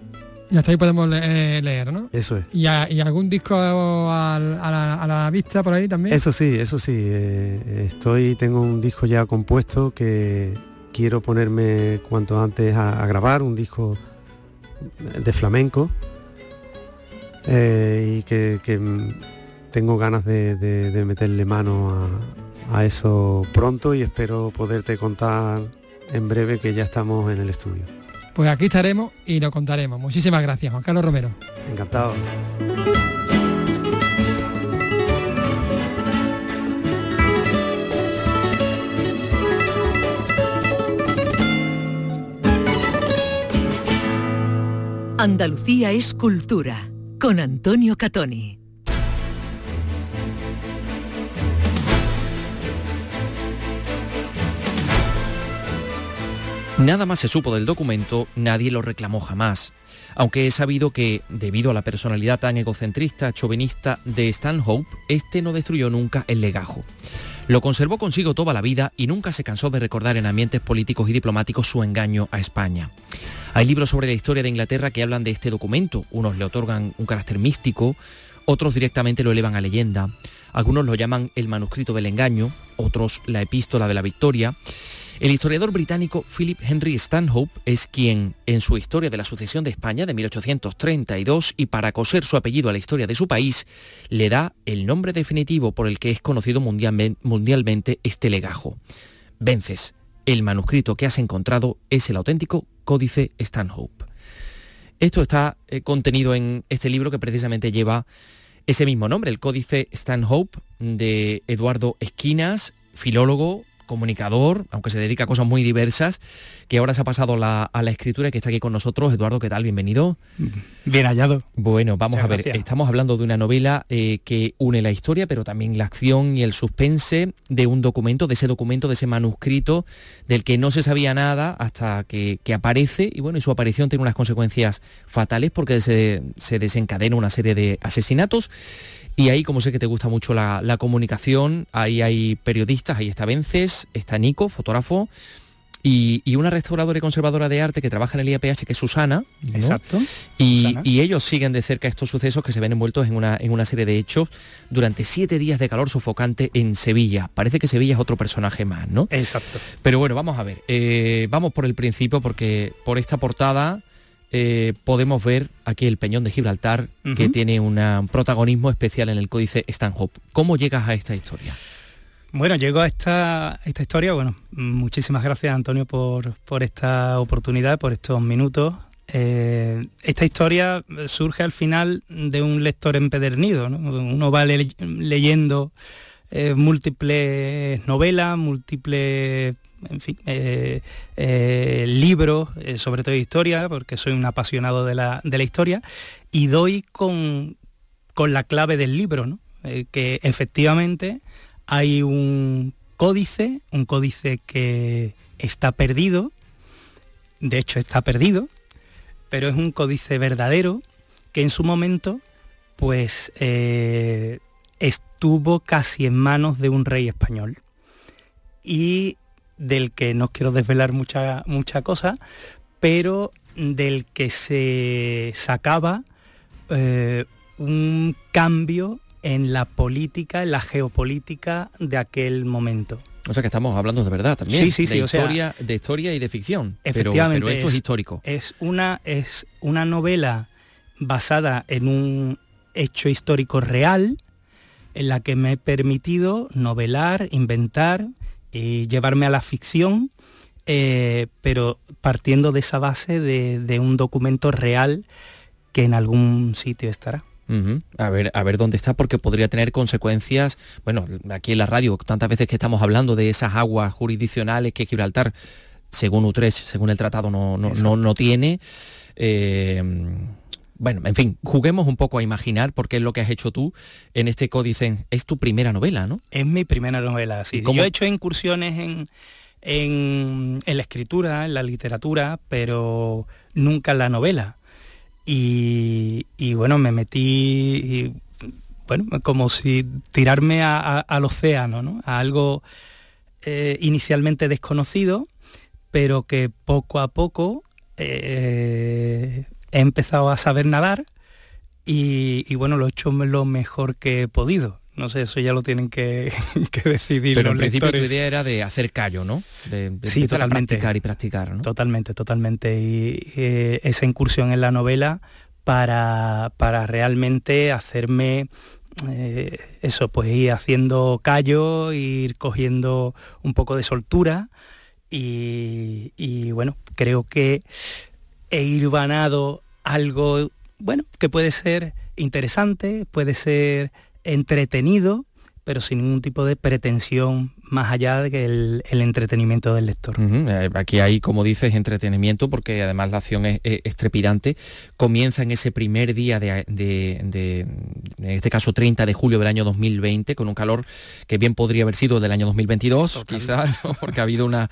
Y hasta ahí podemos eh, leer, ¿no? Eso es. ¿Y, algún disco a, la, vista por ahí también? Eso sí, eso sí. Eh, estoy, tengo un disco ya compuesto que quiero ponerme cuanto antes a, grabar, un disco de flamenco. Eh, y que, tengo ganas de, meterle mano a eso pronto y espero poderte contar en breve que ya estamos en el estudio. Pues aquí estaremos y lo contaremos. Muchísimas gracias, Juan Carlos Romero. Encantado. Andalucía es cultura con Antonio Catoni. Nada más se supo del documento, nadie lo reclamó jamás, aunque he sabido que, debido a la personalidad tan egocentrista, chauvinista de Stanhope, este no destruyó nunca el legajo. Lo conservó consigo toda la vida y nunca se cansó de recordar en ambientes políticos y diplomáticos su engaño a España. Hay libros sobre la historia de Inglaterra que hablan de este documento, unos le otorgan un carácter místico, otros directamente lo elevan a leyenda, algunos lo llaman el manuscrito del engaño, otros la epístola de la victoria, el historiador británico Philip Henry Stanhope es quien, en su historia de la sucesión de España de 1832 y para coser su apellido a la historia de su país, le da el nombre definitivo por el que es conocido mundialmente este legajo. Vences, el manuscrito que has encontrado es el auténtico Códice Stanhope. Esto está eh, contenido en este libro que precisamente lleva ese mismo nombre, el Códice Stanhope, de Eduardo Esquinas, filólogo, comunicador, aunque se dedica a cosas muy diversas, que ahora se ha pasado a la escritura y que está aquí con nosotros. Eduardo, ¿qué tal? Bienvenido. Bien hallado. Bueno, vamos a ver, estamos hablando de una novela eh, que une la historia, pero también la acción y el suspense de un documento, de ese documento, de ese manuscrito, del que no se sabía nada hasta que, aparece, y bueno, y su aparición tiene unas consecuencias fatales porque se, se desencadena una serie de asesinatos y ahí, como sé que te gusta mucho la, comunicación, ahí hay periodistas, ahí está Vences, está Nico, fotógrafo, y, una restauradora y conservadora de arte que trabaja en el IAPH, que es Susana. Exacto. Y, ellos siguen de cerca estos sucesos que se ven envueltos en una, en una serie de hechos durante siete días de calor sofocante en Sevilla. Parece que Sevilla es otro personaje más, ¿no? Exacto. Pero bueno, vamos a ver. Eh, vamos por el principio porque por esta portada eh, podemos ver aquí el Peñón de Gibraltar, que tiene un protagonismo especial en el códice Stanhope. ¿Cómo llegas a esta historia? Bueno, llego a esta, esta historia, bueno, muchísimas gracias Antonio por, por esta oportunidad, por estos minutos. Eh, esta historia surge al final de un lector empedernido, uno va leyendo eh, múltiples novelas, múltiples eh, eh, libros, sobre todo de historia, porque soy un apasionado de la, historia, y doy con, la clave del libro, que efectivamente hay un códice, un códice que está perdido, de hecho está perdido, pero es un códice verdadero que en su momento pues estuvo casi en manos de un rey español. Y del que no quiero desvelar mucha, mucha cosa, pero del que se sacaba eh, un cambio en la política, en la geopolítica de aquel momento. O sea que estamos hablando de verdad también. Sí, sí, sí. De, o sea, historia, de historia y de ficción. Efectivamente. Pero, pero esto es, histórico. Es una, es una novela basada en un hecho histórico real en la que me he permitido novelar, inventar y llevarme a la ficción, eh, pero partiendo de esa base de, de un documento real que en algún sitio estará. A ver, a ver dónde está, porque podría tener consecuencias. Bueno, aquí en la radio, tantas veces que estamos hablando de esas aguas jurisdiccionales que Gibraltar, según Utrecht, según el tratado, no, no, no, no tiene. Eh, bueno, en fin, juguemos un poco a imaginar porque es lo que has hecho tú en este códice. Es tu primera novela, ¿no? Es mi primera novela, sí. Yo he hecho incursiones en, en, en la escritura, en la literatura, pero nunca en la novela. Y, y, bueno, me metí, y, bueno, como si tirarme a, a, al océano, ¿no? A algo eh, inicialmente desconocido, pero que poco a poco eh, he empezado a saber nadar y, y, bueno, lo he hecho lo mejor que he podido. No sé, eso ya lo tienen que, que decidir Pero los en principio tu idea era de hacer callo, ¿no? De, de sí, a totalmente. practicar y practicar, ¿no? Totalmente, totalmente. Y eh, esa incursión en la novela para, para realmente hacerme eh, eso, pues ir haciendo callo, ir cogiendo un poco de soltura y, y bueno, creo que he hilvanado algo, bueno, que puede ser interesante, puede ser entretenido, pero sin ningún tipo de pretensión más allá de que el, el entretenimiento del lector. Uh -huh. Aquí hay, como dices, entretenimiento, porque además la acción es, es, es trepidante. Comienza en ese primer día de, de, de, en este caso 30 de julio del año 2020, con un calor que bien podría haber sido del año 2022, Total. quizás, ¿no? porque ha habido una,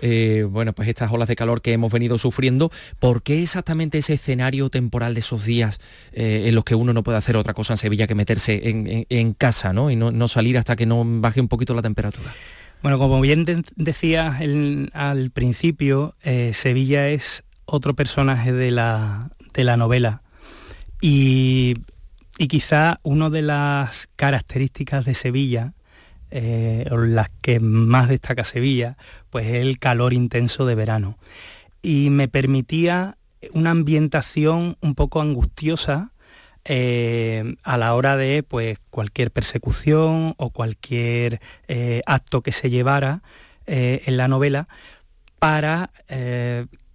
eh, bueno, pues estas olas de calor que hemos venido sufriendo. ¿Por qué exactamente ese escenario temporal de esos días eh, en los que uno no puede hacer otra cosa en Sevilla que meterse en, en, en casa, ¿no? Y no, no salir hasta que no baje un poquito la temperatura? Bueno, como bien de decía el, al principio, eh, Sevilla es otro personaje de la, de la novela. Y, y, quizá una de las características de Sevilla, eh, o las que más destaca Sevilla, pues es el calor intenso de verano. Y me permitía una ambientación un poco angustiosa, eh, a la hora de pues, cualquier persecución o cualquier eh, acto que se llevara eh, en la novela para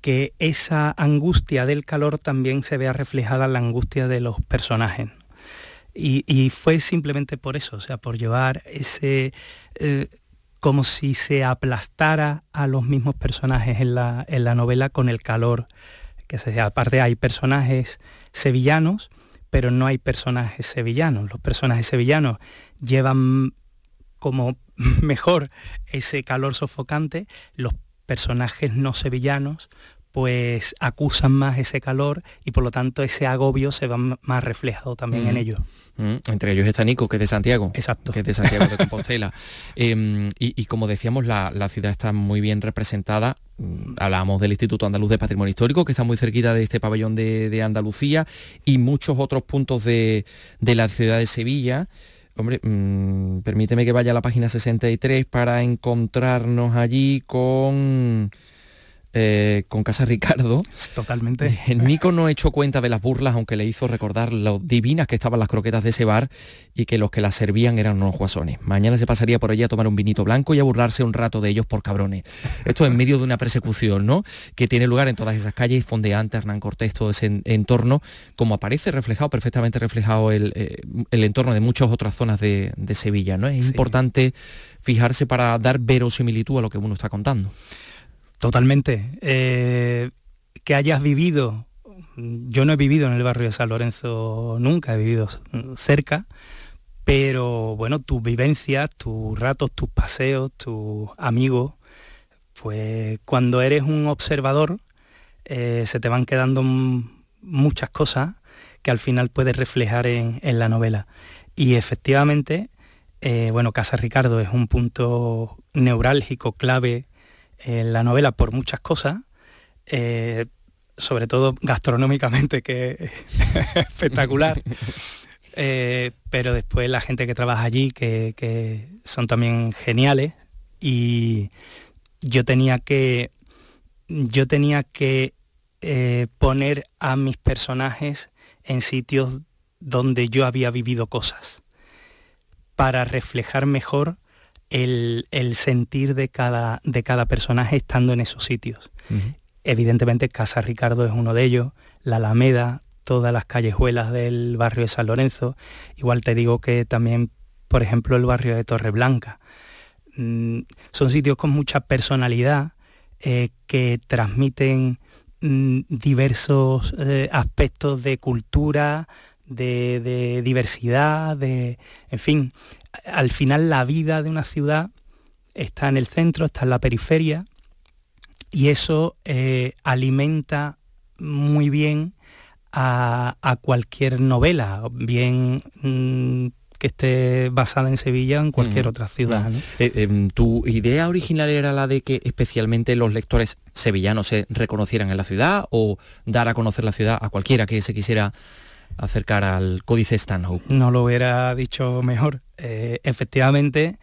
que esa angustia del calor también se vea reflejada en la angustia de los personajes. Y, y fue simplemente por eso, o sea, por llevar ese como si se aplastara a los mismos personajes en la, en la novela con el calor que se aparte hay personajes sevillanos pero no hay personajes sevillanos. Los personajes sevillanos llevan como mejor ese calor sofocante, los personajes no sevillanos pues acusan más ese calor y por lo tanto ese agobio se va más reflejado también mm. en ellos. Mm. Entre ellos está Nico, que es de Santiago. Exacto. Que es de Santiago de Compostela. eh, y, y, como decíamos, la, la, ciudad está muy bien representada. Hablábamos del Instituto Andaluz de Patrimonio Histórico, que está muy cerquita de este pabellón de, de Andalucía, y muchos otros puntos de, de la ciudad de Sevilla. Hombre, permíteme que vaya a la página 63 para encontrarnos allí con... Eh, con Casa Ricardo. Totalmente. Nico no echó cuenta de las burlas, aunque le hizo recordar lo divinas que estaban las croquetas de ese bar y que los que las servían eran unos guasones. Mañana se pasaría por allí a tomar un vinito blanco y a burlarse un rato de ellos por cabrones. Esto en medio de una persecución, ¿no? Que tiene lugar en todas esas calles, Fondeante, Hernán Cortés, todo ese entorno, como aparece reflejado, perfectamente reflejado el, eh, el entorno de muchas otras zonas de, de Sevilla, ¿no? Es sí. importante fijarse para dar verosimilitud a lo que uno está contando. Totalmente. Eh, que hayas vivido, yo no he vivido en el barrio de San Lorenzo nunca, he vivido cerca, pero bueno, tus vivencias, tus ratos, tus paseos, tus amigos, pues cuando eres un observador eh, se te van quedando muchas cosas que al final puedes reflejar en, la novela. Y efectivamente, eh, bueno, Casa Ricardo es un punto neurálgico, clave, la novela por muchas cosas. Eh, sobre todo gastronómicamente, que es espectacular. Eh, pero después la gente que trabaja allí, que, son también geniales, y yo tenía que, yo tenía que eh, poner a mis personajes en sitios donde yo había vivido cosas, para reflejar mejor el, sentir de cada, de cada personaje estando en esos sitios. Evidentemente Casa Ricardo es uno de ellos, la Alameda, todas las callejuelas del barrio de San Lorenzo. Igual te digo que también, por ejemplo, el barrio de Torreblanca. Mm, son sitios con mucha personalidad eh, que transmiten mm, diversos eh, aspectos de cultura, de, diversidad, de, en fin, al final la vida de una ciudad está en el centro, está en la periferia y eso eh, alimenta muy bien a, cualquier novela, bien mm, que esté basada en Sevilla o en cualquier otra ciudad. Eh, em, ¿Tu idea original era la de que especialmente los lectores sevillanos se reconocieran en la ciudad o dar a conocer la ciudad a cualquiera que se quisiera acercar al Códice Stanhope? No lo hubiera dicho mejor. Eh, efectivamente,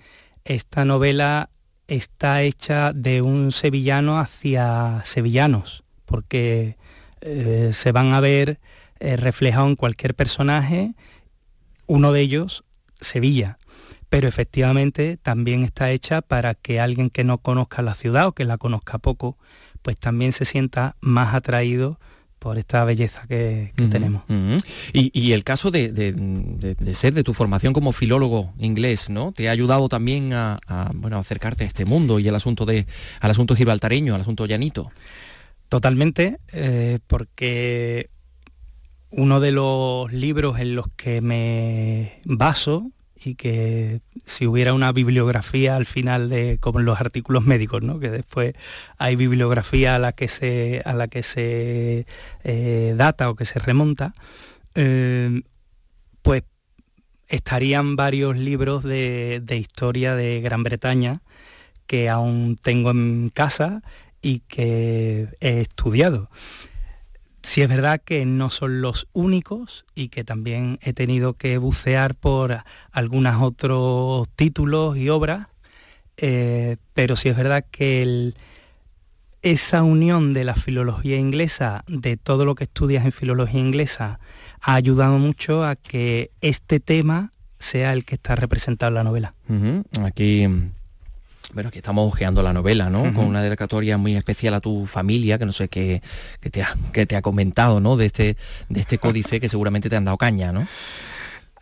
esta novela está hecha de un sevillano hacia sevillanos, porque eh, se van a ver eh, reflejados en cualquier personaje, uno de ellos, Sevilla. Pero efectivamente también está hecha para que alguien que no conozca la ciudad o que la conozca poco, pues también se sienta más atraído por esta belleza que, tenemos. y, el caso de, ser de tu formación como filólogo inglés, ¿no? Te ha ayudado también a, bueno, acercarte a este mundo y al asunto de, al asunto gibraltareño, al asunto llanito. Totalmente, eh, porque uno de los libros en los que me baso y que si hubiera una bibliografía al final de como en los artículos médicos, ¿no? que después hay bibliografía a la que se, a la que se eh, data o que se remonta, eh, pues estarían varios libros de, de historia de Gran Bretaña que aún tengo en casa y que he estudiado. Si es verdad que no son los únicos y que también he tenido que bucear por algunos otros títulos y obras, eh, pero sí es verdad que esa unión de la filología inglesa, de todo lo que estudias en filología inglesa, ha ayudado mucho a que este tema sea el que está representado en la novela. Aquí bueno, aquí estamos ojeando la novela, ¿no? Con una dedicatoria muy especial a tu familia, que no sé qué, te, ha, que te ha comentado, ¿no? De este, de este códice que seguramente te han dado caña, ¿no?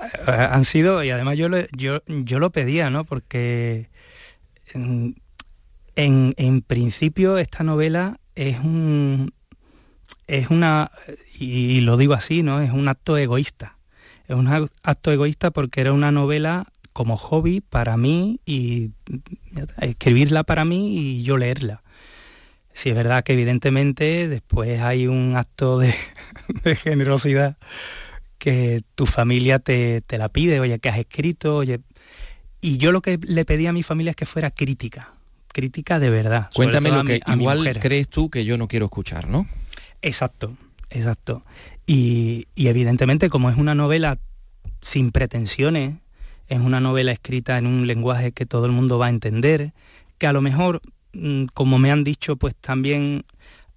Eh, han sido, y además yo, yo, yo lo pedía, ¿no? Porque en, en, principio esta novela es un, es una, y lo digo así, ¿no? Es un acto egoísta. Es un acto egoísta porque era una novela como hobby para mí y escribirla para mí y yo leerla. Si es verdad que evidentemente después hay un acto de, generosidad que tu familia te, la pide, oye, que has escrito, oye. Y yo lo que le pedí a mi familia es que fuera crítica, crítica de verdad. Cuéntame lo que igual crees tú que yo no quiero escuchar, ¿no? Exacto, exacto. Y, y evidentemente como es una novela sin pretensiones, es una novela escrita en un lenguaje que todo el mundo va a entender, que a lo mejor, mm, como me han dicho, pues también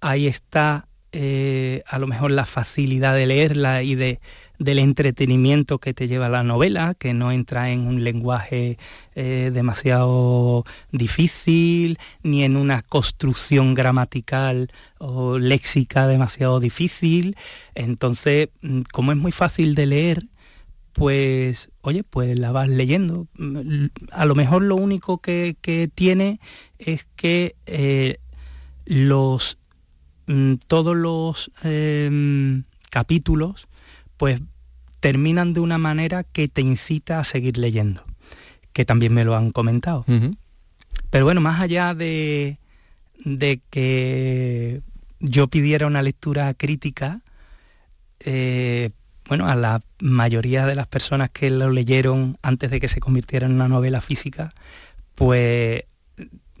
ahí está eh, a lo mejor la facilidad de leerla y de, del entretenimiento que te lleva la novela, que no entra en un lenguaje eh, demasiado difícil, ni en una construcción gramatical o léxica demasiado difícil. Entonces, mm, como es muy fácil de leer, pues, oye, pues la vas leyendo. A lo mejor lo único que, tiene es que eh, los, mm, todos los em, capítulos, pues terminan de una manera que te incita a seguir leyendo, que también me lo han comentado. Pero bueno, más allá de, de que yo pidiera una lectura crítica, eh, bueno, a la mayoría de las personas que lo leyeron antes de que se convirtiera en una novela física, pues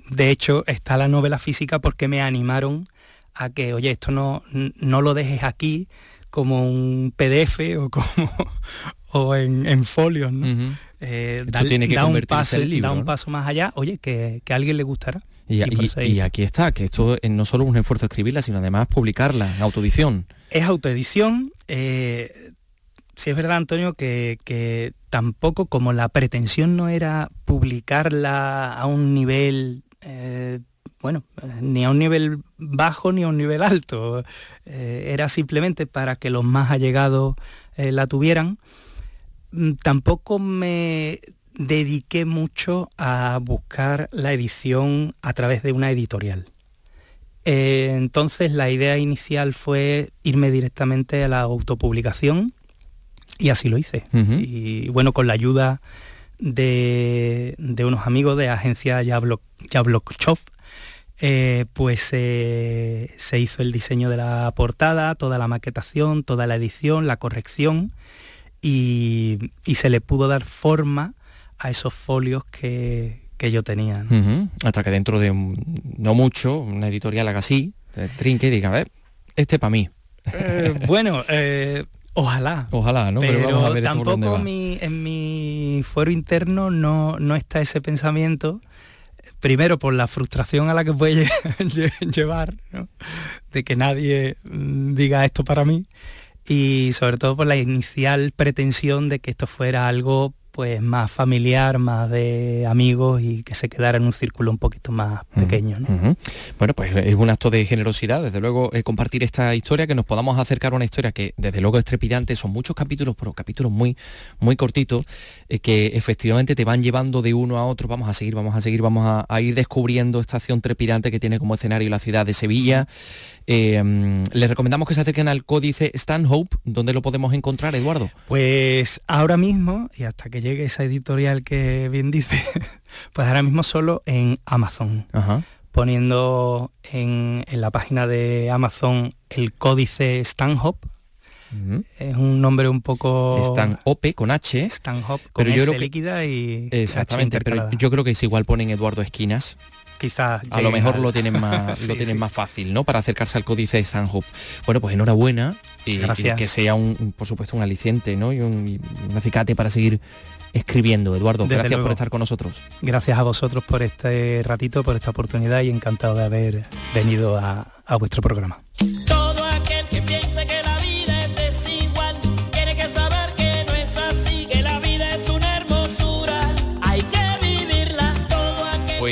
de hecho está la novela física porque me animaron a que, oye, esto no, no lo dejes aquí como un PDF o como o en, en folios, ¿no? Eh, da, tiene que un paso, da un paso más allá, oye, que, a alguien le gustará. Y, aquí está, que esto no solo un esfuerzo escribirla, sino además publicarla en autoedición. Es autoedición. Eh, sí es verdad, Antonio, que, tampoco como la pretensión no era publicarla a un nivel, eh, bueno, ni a un nivel bajo ni a un nivel alto. era simplemente para que los más allegados la tuvieran Mm, tampoco me dediqué mucho a buscar la edición a través de una editorial. Eh, entonces la idea inicial fue irme directamente a la autopublicación y así lo hice. Y bueno, con la ayuda de, unos amigos de agencia Jablokchov, eh, pues eh, se hizo el diseño de la portada, toda la maquetación, toda la edición, la corrección y, se le pudo dar forma a esos folios que, yo tenía. Hasta que dentro de no mucho, una editorial haga así, trinque y diga, a ver, este para mí. Eh, bueno, eh, ojalá. Ojalá, ¿no? Pero, tampoco en mi fuero interno no, no está ese pensamiento primero por la frustración a la que puede llevar, de que nadie mm, diga esto para mí, y sobre todo por la inicial pretensión de que esto fuera algo pues más familiar, más de amigos y que se quedara en un círculo un poquito más pequeño. Bueno, pues es un acto de generosidad, desde luego, eh, compartir esta historia, que nos podamos acercar a una historia que desde luego es trepidante, son muchos capítulos, pero capítulos muy, muy cortitos, eh, que efectivamente te van llevando de uno a otro, vamos a seguir, vamos a seguir, vamos a, ir descubriendo esta acción trepidante que tiene como escenario la ciudad de Sevilla. Eh, les recomendamos que se acerquen al códice Stanhope, ¿dónde lo podemos encontrar, Eduardo? Pues ahora mismo, y hasta que llegue esa editorial que bien dice, pues ahora mismo solo en Amazon. Poniendo en, la página de Amazon el códice Stanhope, Es un nombre un poco... Stanhope con H. Stanhope con pero S líquida y Exactamente, pero yo creo que es igual ponen Eduardo Esquinas quizás a lo mejor lo tienen más lo tienen más fácil no para acercarse al códice de Stanhope. Bueno pues enhorabuena y, que sea un por supuesto un aliciente no y un, acicate para seguir escribiendo. Eduardo gracias por estar con nosotros. Gracias a vosotros por este ratito por esta oportunidad y encantado de haber venido a, a vuestro programa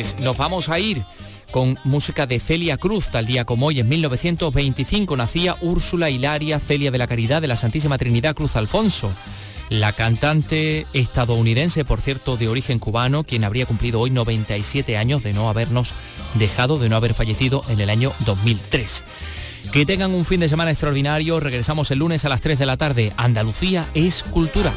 Pues nos vamos a ir con música de Celia Cruz. Tal día como hoy, en 1925, nacía Úrsula Hilaria Celia de la Caridad de la Santísima Trinidad Cruz Alfonso. La cantante estadounidense, por cierto, de origen cubano, quien habría cumplido hoy 97 años de no habernos dejado, de no haber fallecido en el año 2003. Que tengan un fin de semana extraordinario. Regresamos el lunes a las 3 de la tarde. Andalucía es cultura.